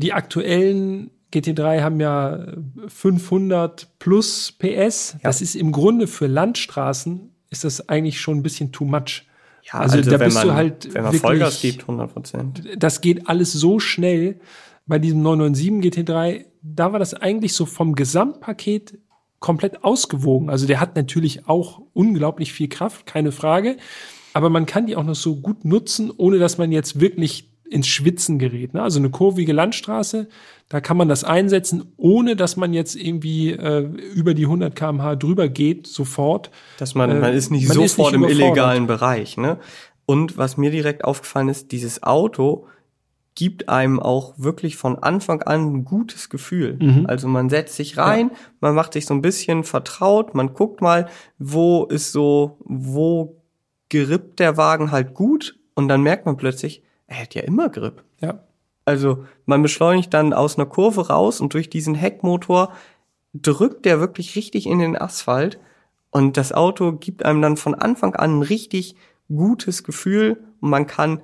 B: die aktuellen GT3 haben ja 500 plus PS. Ja. Das ist im Grunde für Landstraßen ist das eigentlich schon ein bisschen too much.
A: Ja, also, also da bist man, du halt wenn man wirklich, Vollgas gibt, 100 Prozent.
B: Das geht alles so schnell. Bei diesem 997 GT3, da war das eigentlich so vom Gesamtpaket komplett ausgewogen. Also der hat natürlich auch unglaublich viel Kraft, keine Frage. Aber man kann die auch noch so gut nutzen, ohne dass man jetzt wirklich ins Schwitzen gerät. Ne? Also eine kurvige Landstraße, da kann man das einsetzen, ohne dass man jetzt irgendwie äh, über die 100 km/h drüber geht, sofort.
A: Dass man, äh, man ist nicht man sofort ist nicht im illegalen Bereich. Ne? Und was mir direkt aufgefallen ist, dieses Auto gibt einem auch wirklich von Anfang an ein gutes Gefühl. Mhm. Also man setzt sich rein, ja. man macht sich so ein bisschen vertraut, man guckt mal, wo ist so, wo gerippt der Wagen halt gut und dann merkt man plötzlich, er hat ja immer Grip.
B: Ja.
A: Also man beschleunigt dann aus einer Kurve raus und durch diesen Heckmotor drückt der wirklich richtig in den Asphalt und das Auto gibt einem dann von Anfang an ein richtig gutes Gefühl und man kann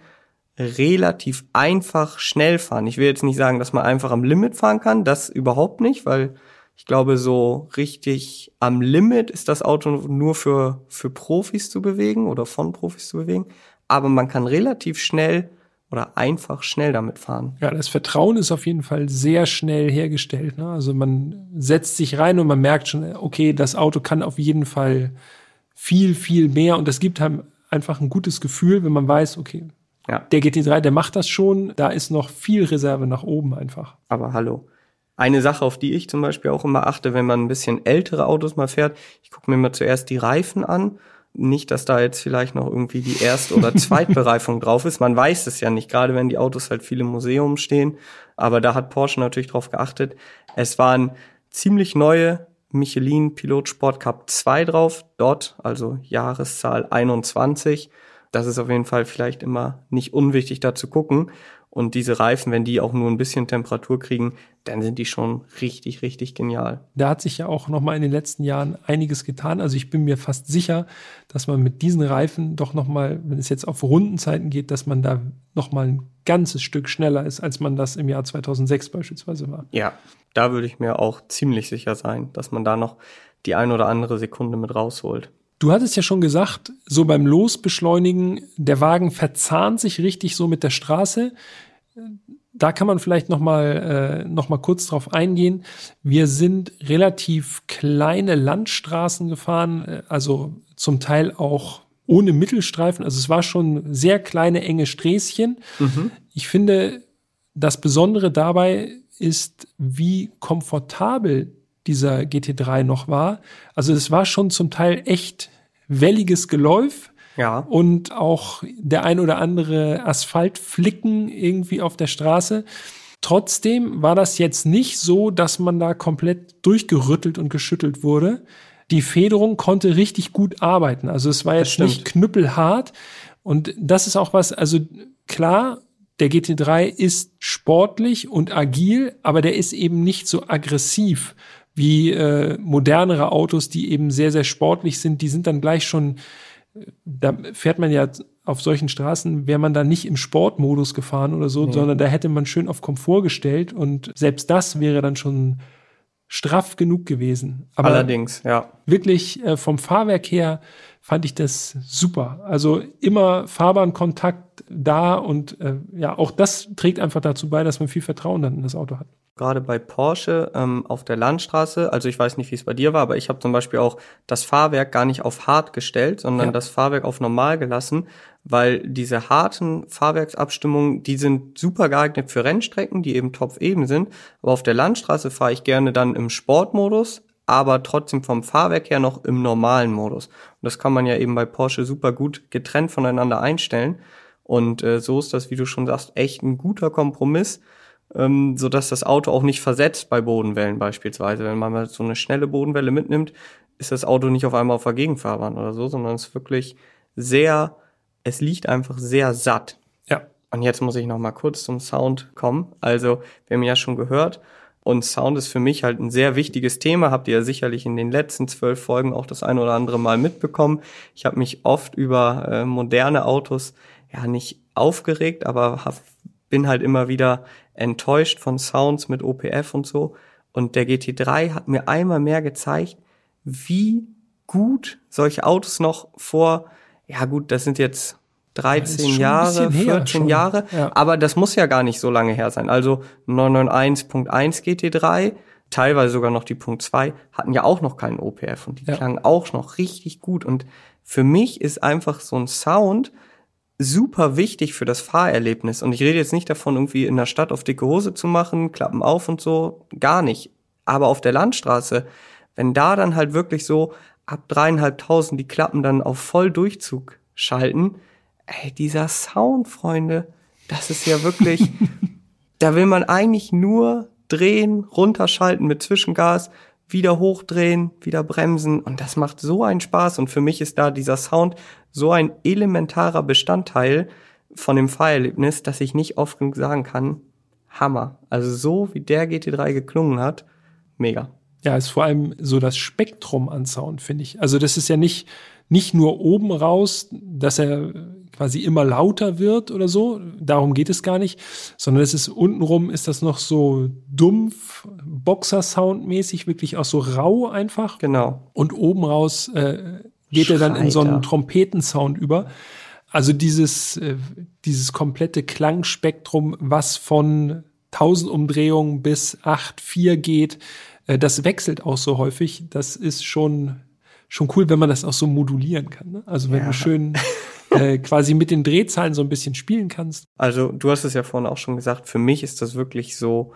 A: relativ einfach schnell fahren. Ich will jetzt nicht sagen, dass man einfach am Limit fahren kann, das überhaupt nicht, weil ich glaube, so richtig am Limit ist das Auto nur für, für Profis zu bewegen oder von Profis zu bewegen. Aber man kann relativ schnell oder einfach schnell damit fahren.
B: Ja, das Vertrauen ist auf jeden Fall sehr schnell hergestellt. Ne? Also man setzt sich rein und man merkt schon, okay, das Auto kann auf jeden Fall viel, viel mehr und das gibt einem einfach ein gutes Gefühl, wenn man weiß, okay,
A: Ja.
B: Der GT3, der macht das schon, da ist noch viel Reserve nach oben einfach.
A: Aber hallo. Eine Sache, auf die ich zum Beispiel auch immer achte, wenn man ein bisschen ältere Autos mal fährt, ich gucke mir mal zuerst die Reifen an. Nicht, dass da jetzt vielleicht noch irgendwie die Erst- oder Zweitbereifung drauf ist. Man weiß es ja nicht, gerade wenn die Autos halt viele Museum stehen. Aber da hat Porsche natürlich drauf geachtet. Es waren ziemlich neue Michelin Pilot Sport Cup 2 drauf. Dort, also Jahreszahl 21. Das ist auf jeden Fall vielleicht immer nicht unwichtig da zu gucken. Und diese Reifen, wenn die auch nur ein bisschen Temperatur kriegen, dann sind die schon richtig, richtig genial.
B: Da hat sich ja auch noch mal in den letzten Jahren einiges getan. Also ich bin mir fast sicher, dass man mit diesen Reifen doch noch mal, wenn es jetzt auf Rundenzeiten geht, dass man da noch mal ein ganzes Stück schneller ist, als man das im Jahr 2006 beispielsweise war.
A: Ja, da würde ich mir auch ziemlich sicher sein, dass man da noch die ein oder andere Sekunde mit rausholt.
B: Du hattest ja schon gesagt, so beim Losbeschleunigen, der Wagen verzahnt sich richtig so mit der Straße da kann man vielleicht noch mal, äh, noch mal kurz drauf eingehen. Wir sind relativ kleine Landstraßen gefahren, äh, also zum Teil auch ohne Mittelstreifen. Also es war schon sehr kleine, enge Sträßchen. Mhm. Ich finde, das Besondere dabei ist, wie komfortabel dieser GT3 noch war. Also es war schon zum Teil echt welliges Geläuf.
A: Ja.
B: Und auch der ein oder andere Asphaltflicken irgendwie auf der Straße. Trotzdem war das jetzt nicht so, dass man da komplett durchgerüttelt und geschüttelt wurde. Die Federung konnte richtig gut arbeiten. Also es war jetzt nicht knüppelhart. Und das ist auch was, also klar, der GT3 ist sportlich und agil, aber der ist eben nicht so aggressiv wie äh, modernere Autos, die eben sehr, sehr sportlich sind. Die sind dann gleich schon da fährt man ja auf solchen Straßen, wäre man da nicht im Sportmodus gefahren oder so, nee. sondern da hätte man schön auf Komfort gestellt und selbst das wäre dann schon straff genug gewesen.
A: Aber Allerdings, ja.
B: Wirklich äh, vom Fahrwerk her fand ich das super. Also immer Fahrbahnkontakt da und äh, ja, auch das trägt einfach dazu bei, dass man viel Vertrauen dann in das Auto hat
A: gerade bei Porsche ähm, auf der Landstraße, also ich weiß nicht, wie es bei dir war, aber ich habe zum Beispiel auch das Fahrwerk gar nicht auf hart gestellt, sondern ja. das Fahrwerk auf normal gelassen, weil diese harten Fahrwerksabstimmungen, die sind super geeignet für Rennstrecken, die eben top eben sind, aber auf der Landstraße fahre ich gerne dann im Sportmodus, aber trotzdem vom Fahrwerk her noch im normalen Modus. Und das kann man ja eben bei Porsche super gut getrennt voneinander einstellen. Und äh, so ist das, wie du schon sagst, echt ein guter Kompromiss ähm, so dass das Auto auch nicht versetzt bei Bodenwellen beispielsweise. Wenn man mal so eine schnelle Bodenwelle mitnimmt, ist das Auto nicht auf einmal auf der Gegenfahrbahn oder so, sondern es ist wirklich sehr, es liegt einfach sehr satt.
B: Ja.
A: Und jetzt muss ich noch mal kurz zum Sound kommen. Also, wir haben ja schon gehört, und Sound ist für mich halt ein sehr wichtiges Thema. Habt ihr ja sicherlich in den letzten zwölf Folgen auch das ein oder andere Mal mitbekommen. Ich habe mich oft über äh, moderne Autos ja nicht aufgeregt, aber bin halt immer wieder enttäuscht von Sounds mit OPF und so. Und der GT3 hat mir einmal mehr gezeigt, wie gut solche Autos noch vor, ja gut, das sind jetzt 13 Jahre, 14 Jahre, ja. aber das muss ja gar nicht so lange her sein. Also 991.1 GT3, teilweise sogar noch die Punkt 2, hatten ja auch noch keinen OPF und die ja. klangen auch noch richtig gut. Und für mich ist einfach so ein Sound, super wichtig für das Fahrerlebnis. Und ich rede jetzt nicht davon, irgendwie in der Stadt auf dicke Hose zu machen, Klappen auf und so, gar nicht. Aber auf der Landstraße, wenn da dann halt wirklich so ab dreieinhalbtausend die Klappen dann auf Volldurchzug schalten, ey, dieser Sound, Freunde, das ist ja wirklich, da will man eigentlich nur drehen, runterschalten mit Zwischengas, wieder hochdrehen, wieder bremsen und das macht so einen Spaß und für mich ist da dieser Sound so ein elementarer Bestandteil von dem Fahrerlebnis, dass ich nicht oft genug sagen kann, Hammer. Also so wie der GT3 geklungen hat, mega.
B: Ja, ist vor allem so das Spektrum an Sound, finde ich. Also das ist ja nicht, nicht nur oben raus, dass er quasi immer lauter wird oder so. Darum geht es gar nicht, sondern es ist untenrum ist das noch so dumpf, Boxer-Sound-mäßig, wirklich auch so rau einfach.
A: Genau.
B: Und oben raus äh, geht er dann in so einen Trompetensound über. Also dieses, äh, dieses komplette Klangspektrum, was von 1000 Umdrehungen bis 8,4 geht, äh, das wechselt auch so häufig. Das ist schon, schon cool, wenn man das auch so modulieren kann. Ne? Also wenn ja. du schön äh, quasi mit den Drehzahlen so ein bisschen spielen kannst.
A: Also du hast es ja vorhin auch schon gesagt, für mich ist das wirklich so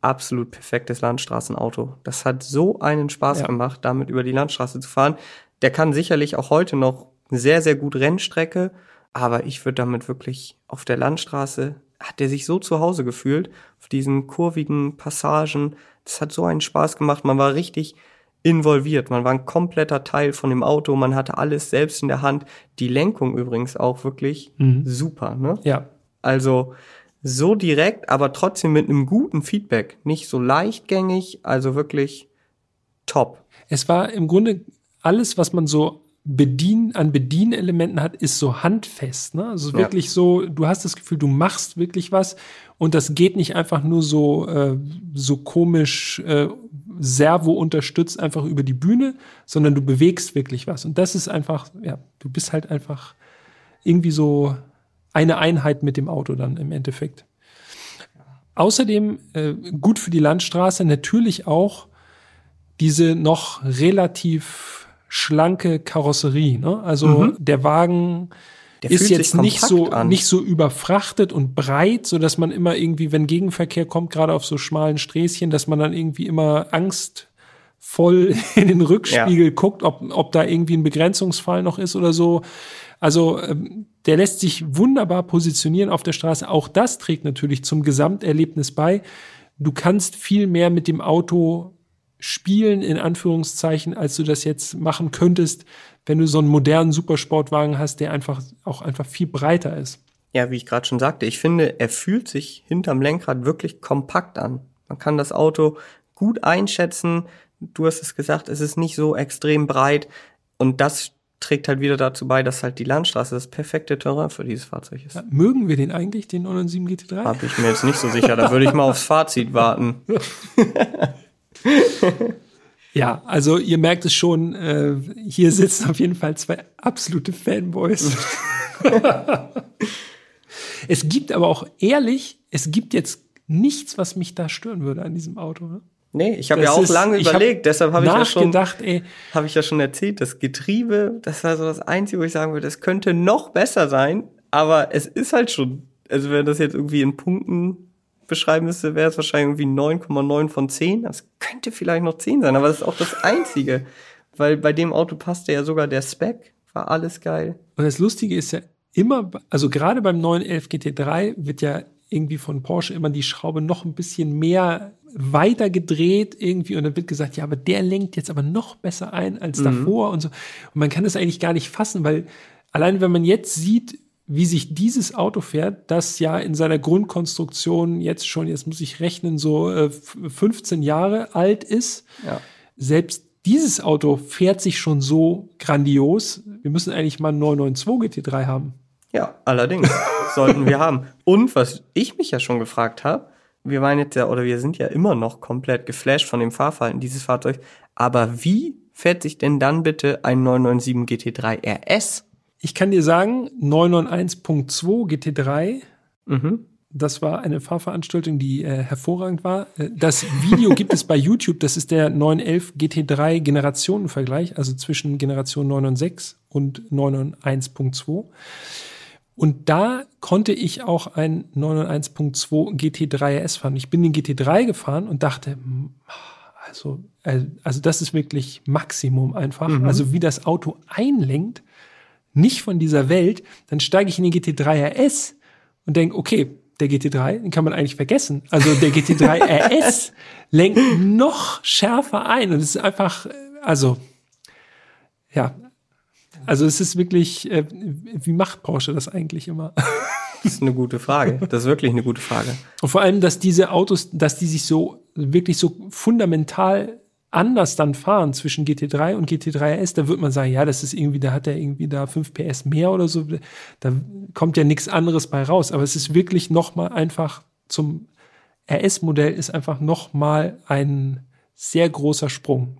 A: absolut perfektes Landstraßenauto. Das hat so einen Spaß
B: Ja.
A: gemacht, damit über die Landstraße zu fahren. Der kann sicherlich auch heute noch sehr, sehr gut Rennstrecke, aber ich würde damit wirklich auf der Landstraße, hat der sich so zu Hause gefühlt, auf diesen kurvigen Passagen. Das hat so einen Spaß gemacht. Man war richtig involviert. Man war ein kompletter Teil von dem Auto. Man hatte alles selbst in der Hand. Die Lenkung übrigens auch wirklich
B: Mhm.
A: super, ne?
B: Ja,
A: Also so direkt, aber trotzdem mit einem guten Feedback. Nicht so leichtgängig, also wirklich top.
B: Es war im Grunde alles, was man so bedien, an Bedienelementen hat, ist so handfest. Ne? Also
A: Ja.
B: wirklich so, du hast das Gefühl, du machst wirklich was und das geht nicht einfach nur so, äh, so komisch äh, Servo unterstützt einfach über die Bühne, sondern du bewegst wirklich was. Und das ist einfach, ja, du bist halt einfach irgendwie so eine Einheit mit dem Auto dann im Endeffekt. Außerdem äh, gut für die Landstraße natürlich auch diese noch relativ schlanke Karosserie. Ne? Also
A: Mhm.
B: der Wagen
A: Der
B: ist jetzt nicht so
A: an.
B: nicht so überfrachtet und breit, so dass man immer irgendwie, wenn Gegenverkehr kommt, gerade auf so schmalen Sträßchen, dass man dann irgendwie immer angstvoll in den Rückspiegel guckt, ob ob da irgendwie ein Begrenzungsfall noch ist oder so. Also ähm, der lässt sich wunderbar positionieren auf der Straße. Auch das trägt natürlich zum Gesamterlebnis bei. Du kannst viel mehr mit dem Auto spielen, in Anführungszeichen, als du das jetzt machen könntest, wenn du so einen modernen Supersportwagen hast, der einfach auch einfach viel breiter ist.
A: Ja, wie ich gerade schon sagte, ich finde, er fühlt sich hinterm Lenkrad wirklich kompakt an. Man kann das Auto gut einschätzen. Du hast es gesagt, es ist nicht so extrem breit. Und das trägt halt wieder dazu bei, dass halt die Landstraße das perfekte Terrain für dieses Fahrzeug ist.
B: Ja, mögen wir den eigentlich, den 997 GT3?
A: Hab ich mir jetzt nicht so sicher. Da würde ich mal aufs Fazit warten.
B: Ja, also ihr merkt es schon, äh, hier sitzen auf jeden Fall zwei absolute Fanboys. es gibt aber auch ehrlich, es gibt jetzt nichts, was mich da stören würde an diesem Auto. Ne?
A: Nee, ich habe ja auch
B: ist-
A: lange
B: ich hab
A: überlegt, deshalb habe ich ja schon
B: Nachgedacht, ey,
A: habe ich ja schon erzählt, das Getriebe, das war so das Einzige, wo ich sagen würde, es könnte noch besser sein, aber es ist halt schon, also wenn das jetzt irgendwie in Punkten beschreiben müsste, wäre es wahrscheinlich irgendwie 9,9 von 10. Das könnte vielleicht noch 10 sein, aber das ist auch das Einzige, weil bei dem Auto passte ja sogar der Spec, war alles geil.
B: Und das Lustige ist ja immer, also gerade beim 911 GT3 wird ja irgendwie von Porsche immer die Schraube noch ein bisschen mehr weiter gedreht irgendwie und dann wird gesagt, ja, aber der lenkt jetzt aber noch besser ein als davor und so. Und man kann das eigentlich gar nicht fassen, weil allein wenn man jetzt sieht, wie sich dieses Auto fährt, das ja in seiner Grundkonstruktion jetzt schon, jetzt muss ich rechnen, so äh, 15 Jahre alt ist,
A: Ja.
B: selbst dieses Auto fährt sich schon so grandios. Wir müssen eigentlich mal einen 992 GT3 haben.
A: Ja, allerdings sollten wir haben. Und was ich mich ja schon gefragt habe, wir waren jetzt ja, oder wir sind ja immer noch komplett geflasht von dem Fahrverhalten dieses Fahrzeugs, aber wie fährt sich denn dann bitte ein 997 GT3 RS?
B: Ich kann dir sagen, 991.2 GT3,
A: Mhm.
B: das war eine Fahrveranstaltung, die äh, hervorragend war. Äh, Das Video gibt es bei YouTube, das ist der 911 GT3 Generationenvergleich, also zwischen Generation 996 und 991.2. Und da konnte ich auch ein 991.2 GT3 RS fahren. Ich bin den GT3 gefahren und dachte, also, äh, also das ist wirklich Maximum einfach. Also wie das Auto einlenkt, nicht von dieser Welt, dann steige ich in den GT3 RS und denke, okay, der GT3, den kann man eigentlich vergessen. Also der GT3 RS lenkt noch schärfer ein und es ist einfach, also ja, also es ist wirklich, äh, wie macht Porsche das eigentlich immer?
A: Das ist eine gute Frage. Das ist wirklich eine gute Frage.
B: Und vor allem, dass diese Autos, dass die sich so wirklich so fundamental anders dann fahren zwischen GT3 und GT3 RS, da wird man sagen, ja, das ist irgendwie, da hat er irgendwie da 5 PS mehr oder so, da kommt ja nichts anderes bei raus, aber es ist wirklich noch mal einfach zum RS-Modell ist einfach noch mal ein sehr großer Sprung.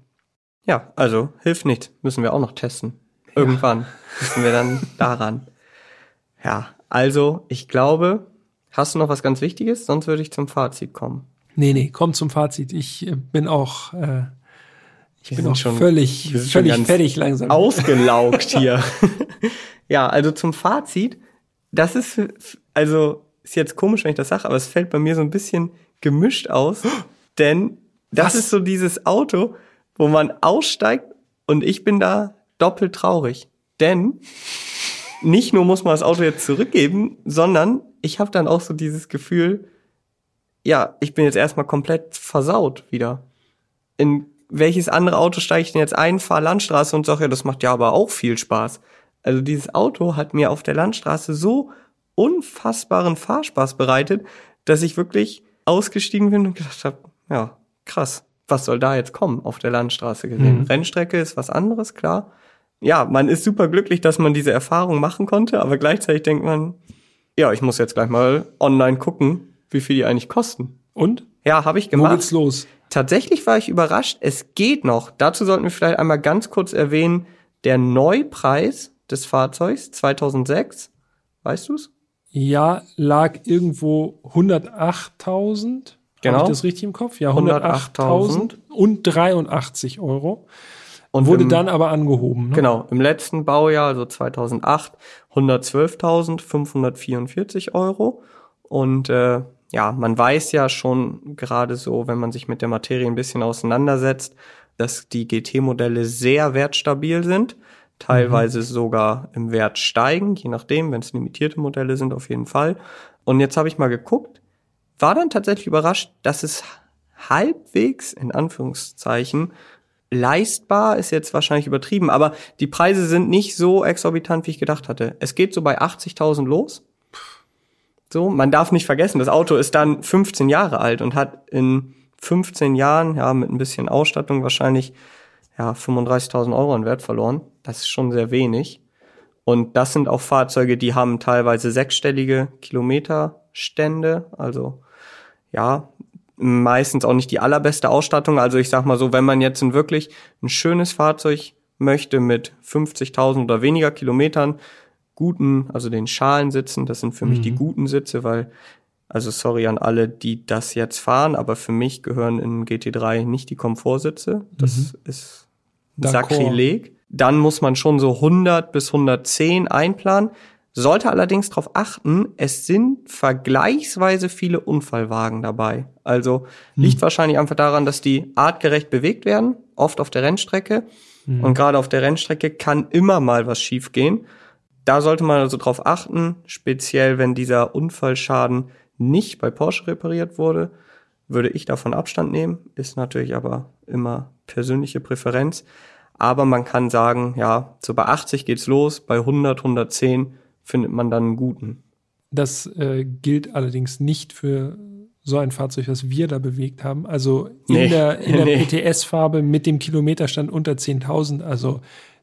A: Ja, also hilft nicht. Müssen wir auch noch testen. Irgendwann müssen wir dann daran. Ja, also ich glaube, hast du noch was ganz Wichtiges? Sonst würde ich zum Fazit kommen.
B: Nee, nee, komm zum Fazit. Ich äh, bin auch, äh, ich
A: Wir
B: bin auch
A: schon-
B: völlig,
A: schon
B: völlig
A: ganz
B: fertig langsam.
A: Ausgelaugt hier. Ja, also zum Fazit, das ist, also ist jetzt komisch, wenn ich das sage, aber es fällt bei mir so ein bisschen gemischt aus, denn das
B: Was?
A: ist so dieses Auto, wo man aussteigt und ich bin da doppelt traurig, denn nicht nur muss man das Auto jetzt zurückgeben, sondern ich habe dann auch so dieses Gefühl, ja, ich bin jetzt erstmal komplett versaut wieder. In welches andere Auto steige ich denn jetzt ein, fahre Landstraße und sage, ja, das macht ja aber auch viel Spaß. Also dieses Auto hat mir auf der Landstraße so unfassbaren Fahrspaß bereitet, dass ich wirklich ausgestiegen bin und gedacht habe, ja, krass, was soll da jetzt kommen auf der Landstraße gesehen?
B: Mhm.
A: Rennstrecke ist was anderes, klar. Ja, man ist super glücklich, dass man diese Erfahrung machen konnte, aber gleichzeitig denkt man, ja, ich muss jetzt gleich mal online gucken, wie viel die eigentlich kosten.
B: Und?
A: Ja, habe ich
B: Wo
A: gemacht.
B: geht's los?
A: Tatsächlich war ich überrascht, es geht noch. Dazu sollten wir vielleicht einmal ganz kurz erwähnen, der Neupreis des Fahrzeugs 2006, weißt du's?
B: Ja, lag irgendwo 108.000.
A: Genau.
B: Habe ich das richtig im Kopf? Ja,
A: 108.000
B: 108.000 und 83 Euro.
A: Und
B: Wurde
A: im,
B: dann aber angehoben. Ne?
A: Genau, im letzten Baujahr, also 2008, 112.544 Euro. Und äh, ja, man weiß ja schon gerade so, wenn man sich mit der Materie ein bisschen auseinandersetzt, dass die GT-Modelle sehr wertstabil sind, teilweise sogar im Wert steigen, je nachdem, wenn es limitierte Modelle sind, auf jeden Fall. Und jetzt habe ich mal geguckt, war dann tatsächlich überrascht, dass es halbwegs, in Anführungszeichen, leistbar ist jetzt wahrscheinlich übertrieben, aber die Preise sind nicht so exorbitant, wie ich gedacht hatte. Es geht so bei 80.000 los. So, man darf nicht vergessen, das Auto ist dann 15 Jahre alt und hat in 15 Jahren, ja, mit ein bisschen Ausstattung wahrscheinlich, ja, 35.000 Euro an Wert verloren. Das ist schon sehr wenig. Und das sind auch Fahrzeuge, die haben teilweise sechsstellige Kilometerstände. Also, ja, meistens auch nicht die allerbeste Ausstattung. Also ich sag mal so, wenn man jetzt ein wirklich ein schönes Fahrzeug möchte mit 50.000 oder weniger Kilometern, guten, also den Schalensitzen, das sind für mich die guten Sitze, weil, also sorry an alle, die das jetzt fahren, aber für mich gehören in GT3 nicht die Komfortsitze. Das ist
B: D'accord.
A: Sakrileg. Dann muss man schon so 100 bis 110 einplanen. Sollte allerdings darauf achten, es sind vergleichsweise viele Unfallwagen dabei. Also liegt wahrscheinlich einfach daran, dass die artgerecht bewegt werden, oft auf der Rennstrecke. Und gerade auf der Rennstrecke kann immer mal was schiefgehen. Da sollte man also drauf achten, speziell wenn dieser Unfallschaden nicht bei Porsche repariert wurde, würde ich davon Abstand nehmen. Ist natürlich aber immer persönliche Präferenz. Aber man kann sagen, ja, so bei 80 geht's los, bei 100, 110 findet man dann einen guten.
B: Das äh, gilt allerdings nicht für so ein Fahrzeug, was wir da bewegt haben. Also in
A: Nee,
B: der, in der
A: nee.
B: PTS-Farbe mit dem Kilometerstand unter 10.000. Also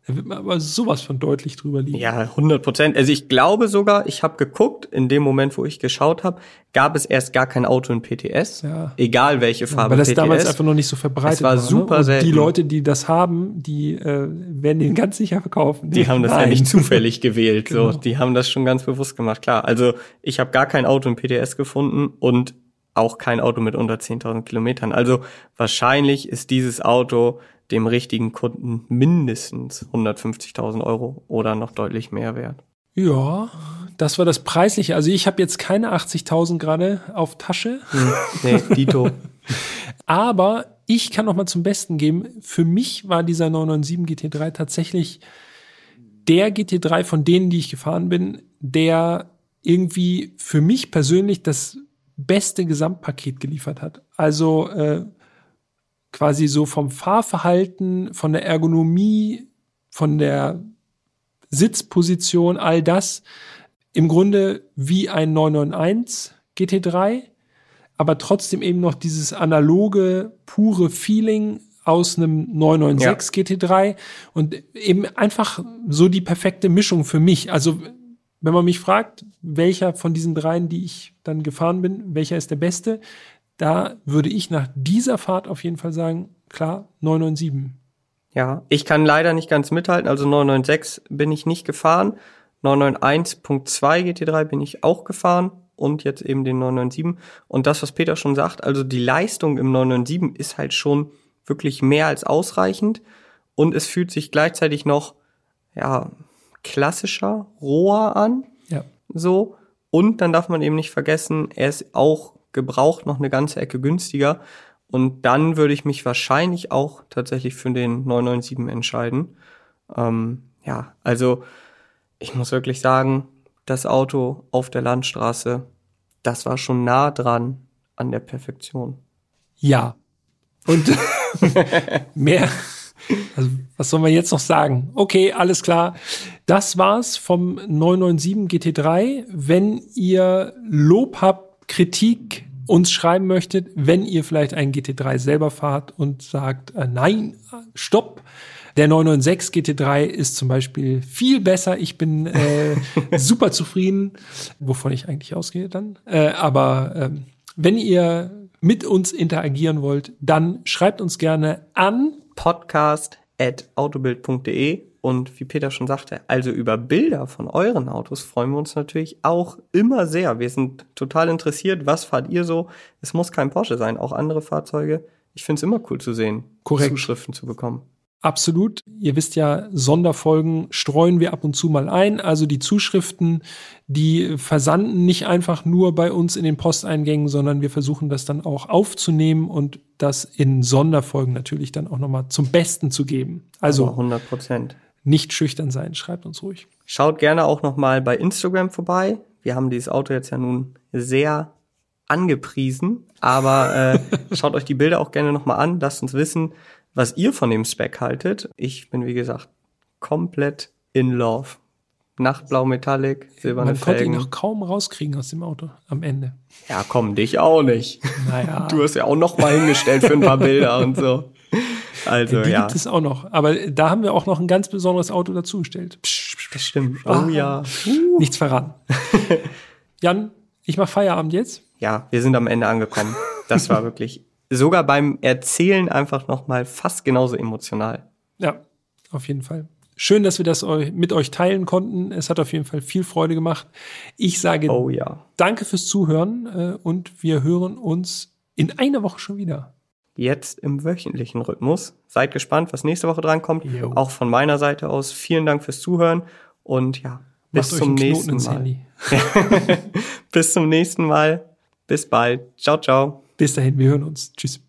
B: da wird man aber sowas von deutlich drüber liegen.
A: Ja, 100 Prozent. Also ich glaube sogar, ich habe geguckt, in dem Moment, wo ich geschaut habe, gab es erst gar kein Auto in PTS.
B: Ja.
A: Egal welche Farbe
B: Weil das
A: PTS.
B: damals einfach noch nicht so verbreitet
A: Es war
B: ne?
A: super
B: Und
A: selten.
B: Die Leute, die das haben, die äh, werden den ganz sicher verkaufen.
A: Die haben das ja
B: Nein.
A: nicht zufällig gewählt.
B: Genau.
A: So, die haben das schon ganz bewusst gemacht. Klar, also ich habe gar kein Auto in PTS gefunden und auch kein Auto mit unter 10.000 Kilometern. Also wahrscheinlich ist dieses Auto dem richtigen Kunden mindestens 150.000 Euro oder noch deutlich mehr wert.
B: Ja, das war das Preisliche. Also ich habe jetzt keine 80.000 gerade auf Tasche.
A: Hm, nee, Dito.
B: Aber ich kann noch mal zum Besten geben, für mich war dieser 997 GT3 tatsächlich der GT3 von denen, die ich gefahren bin, der irgendwie für mich persönlich das beste Gesamtpaket geliefert hat. Also äh, quasi so vom Fahrverhalten, von der Ergonomie, von der Sitzposition, all das im Grunde wie ein 991 GT3, aber trotzdem eben noch dieses analoge, pure Feeling aus einem 996 GT3 und eben einfach so die perfekte Mischung für mich. Also wenn man mich fragt, welcher von diesen dreien, die ich dann gefahren bin, welcher ist der beste, da würde ich nach dieser Fahrt auf jeden Fall sagen, klar, 997.
A: Ja, ich kann leider nicht ganz mithalten. Also 996 bin ich nicht gefahren. 991.2 GT3 bin ich auch gefahren und jetzt eben den 997. Und das, was Peter schon sagt, also die Leistung im 997 ist halt schon wirklich mehr als ausreichend und es fühlt sich gleichzeitig noch, ja, klassischer, roher an.
B: Ja.
A: So. Und dann darf man eben nicht vergessen, er ist auch gebraucht noch eine ganze Ecke günstiger. Und dann würde ich mich wahrscheinlich auch tatsächlich für den 997 entscheiden. Ähm, ja, also ich muss wirklich sagen, das Auto auf der Landstraße, das war schon nah dran an der Perfektion.
B: Ja. Und mehr. Also, was soll man jetzt noch sagen? Okay, alles klar. Das war's vom 997 GT3. Wenn ihr Lob habt, Kritik uns schreiben möchtet, wenn ihr vielleicht einen GT3 selber fahrt und sagt, äh, nein, stopp, der 996 GT3 ist zum Beispiel viel besser. Ich bin äh, super zufrieden, wovon ich eigentlich ausgehe dann. Äh, aber ähm, wenn ihr mit uns interagieren wollt, dann schreibt uns gerne an
A: podcast.autobild.de und wie Peter schon sagte, also über Bilder von euren Autos freuen wir uns natürlich auch immer sehr. Wir sind total interessiert, was fahrt ihr so? Es muss kein Porsche sein, auch andere Fahrzeuge. Ich finde es immer cool zu sehen,
B: Korrekt.
A: Zuschriften zu bekommen.
B: Absolut. Ihr wisst ja, Sonderfolgen streuen wir ab und zu mal ein. Also die Zuschriften, die versanden nicht einfach nur bei uns in den Posteingängen, sondern wir versuchen das dann auch aufzunehmen und das in Sonderfolgen natürlich dann auch nochmal zum Besten zu geben. Also
A: Aber 100 Prozent.
B: Nicht schüchtern sein. Schreibt uns ruhig.
A: Schaut gerne auch noch mal bei Instagram vorbei. Wir haben dieses Auto jetzt ja nun sehr angepriesen, aber äh, schaut euch die Bilder auch gerne noch mal an. Lasst uns wissen, was ihr von dem Spec haltet. Ich bin wie gesagt komplett in love. Nachtblau Metallic, silberne
B: Man konnte ihn
A: Felgen.
B: noch kaum rauskriegen aus dem Auto am Ende.
A: Ja, komm, dich auch nicht.
B: Naja.
A: Du hast ja auch noch mal hingestellt für ein paar Bilder und so. Also
B: die
A: ja,
B: gibt es auch noch. Aber da haben wir auch noch ein ganz besonderes Auto dazugestellt.
A: Das stimmt.
B: Ah.
A: Oh ja.
B: Nichts verraten. Jan, ich mach Feierabend jetzt.
A: Ja, wir sind am Ende angekommen. Das war wirklich sogar beim Erzählen einfach noch mal fast genauso emotional.
B: Ja, auf jeden Fall. Schön, dass wir das mit euch teilen konnten. Es hat auf jeden Fall viel Freude gemacht. Ich sage
A: Oh ja.
B: danke fürs Zuhören äh, und wir hören uns in einer Woche schon wieder.
A: Jetzt im wöchentlichen Rhythmus. Seid gespannt, was nächste Woche drankommt.
B: Jo.
A: Auch von meiner Seite aus vielen Dank fürs Zuhören und ja, bis
B: Macht
A: zum nächsten Mal. Bis zum nächsten Mal. Bis bald. Ciao, ciao.
B: Bis dahin, wir hören uns. Tschüss.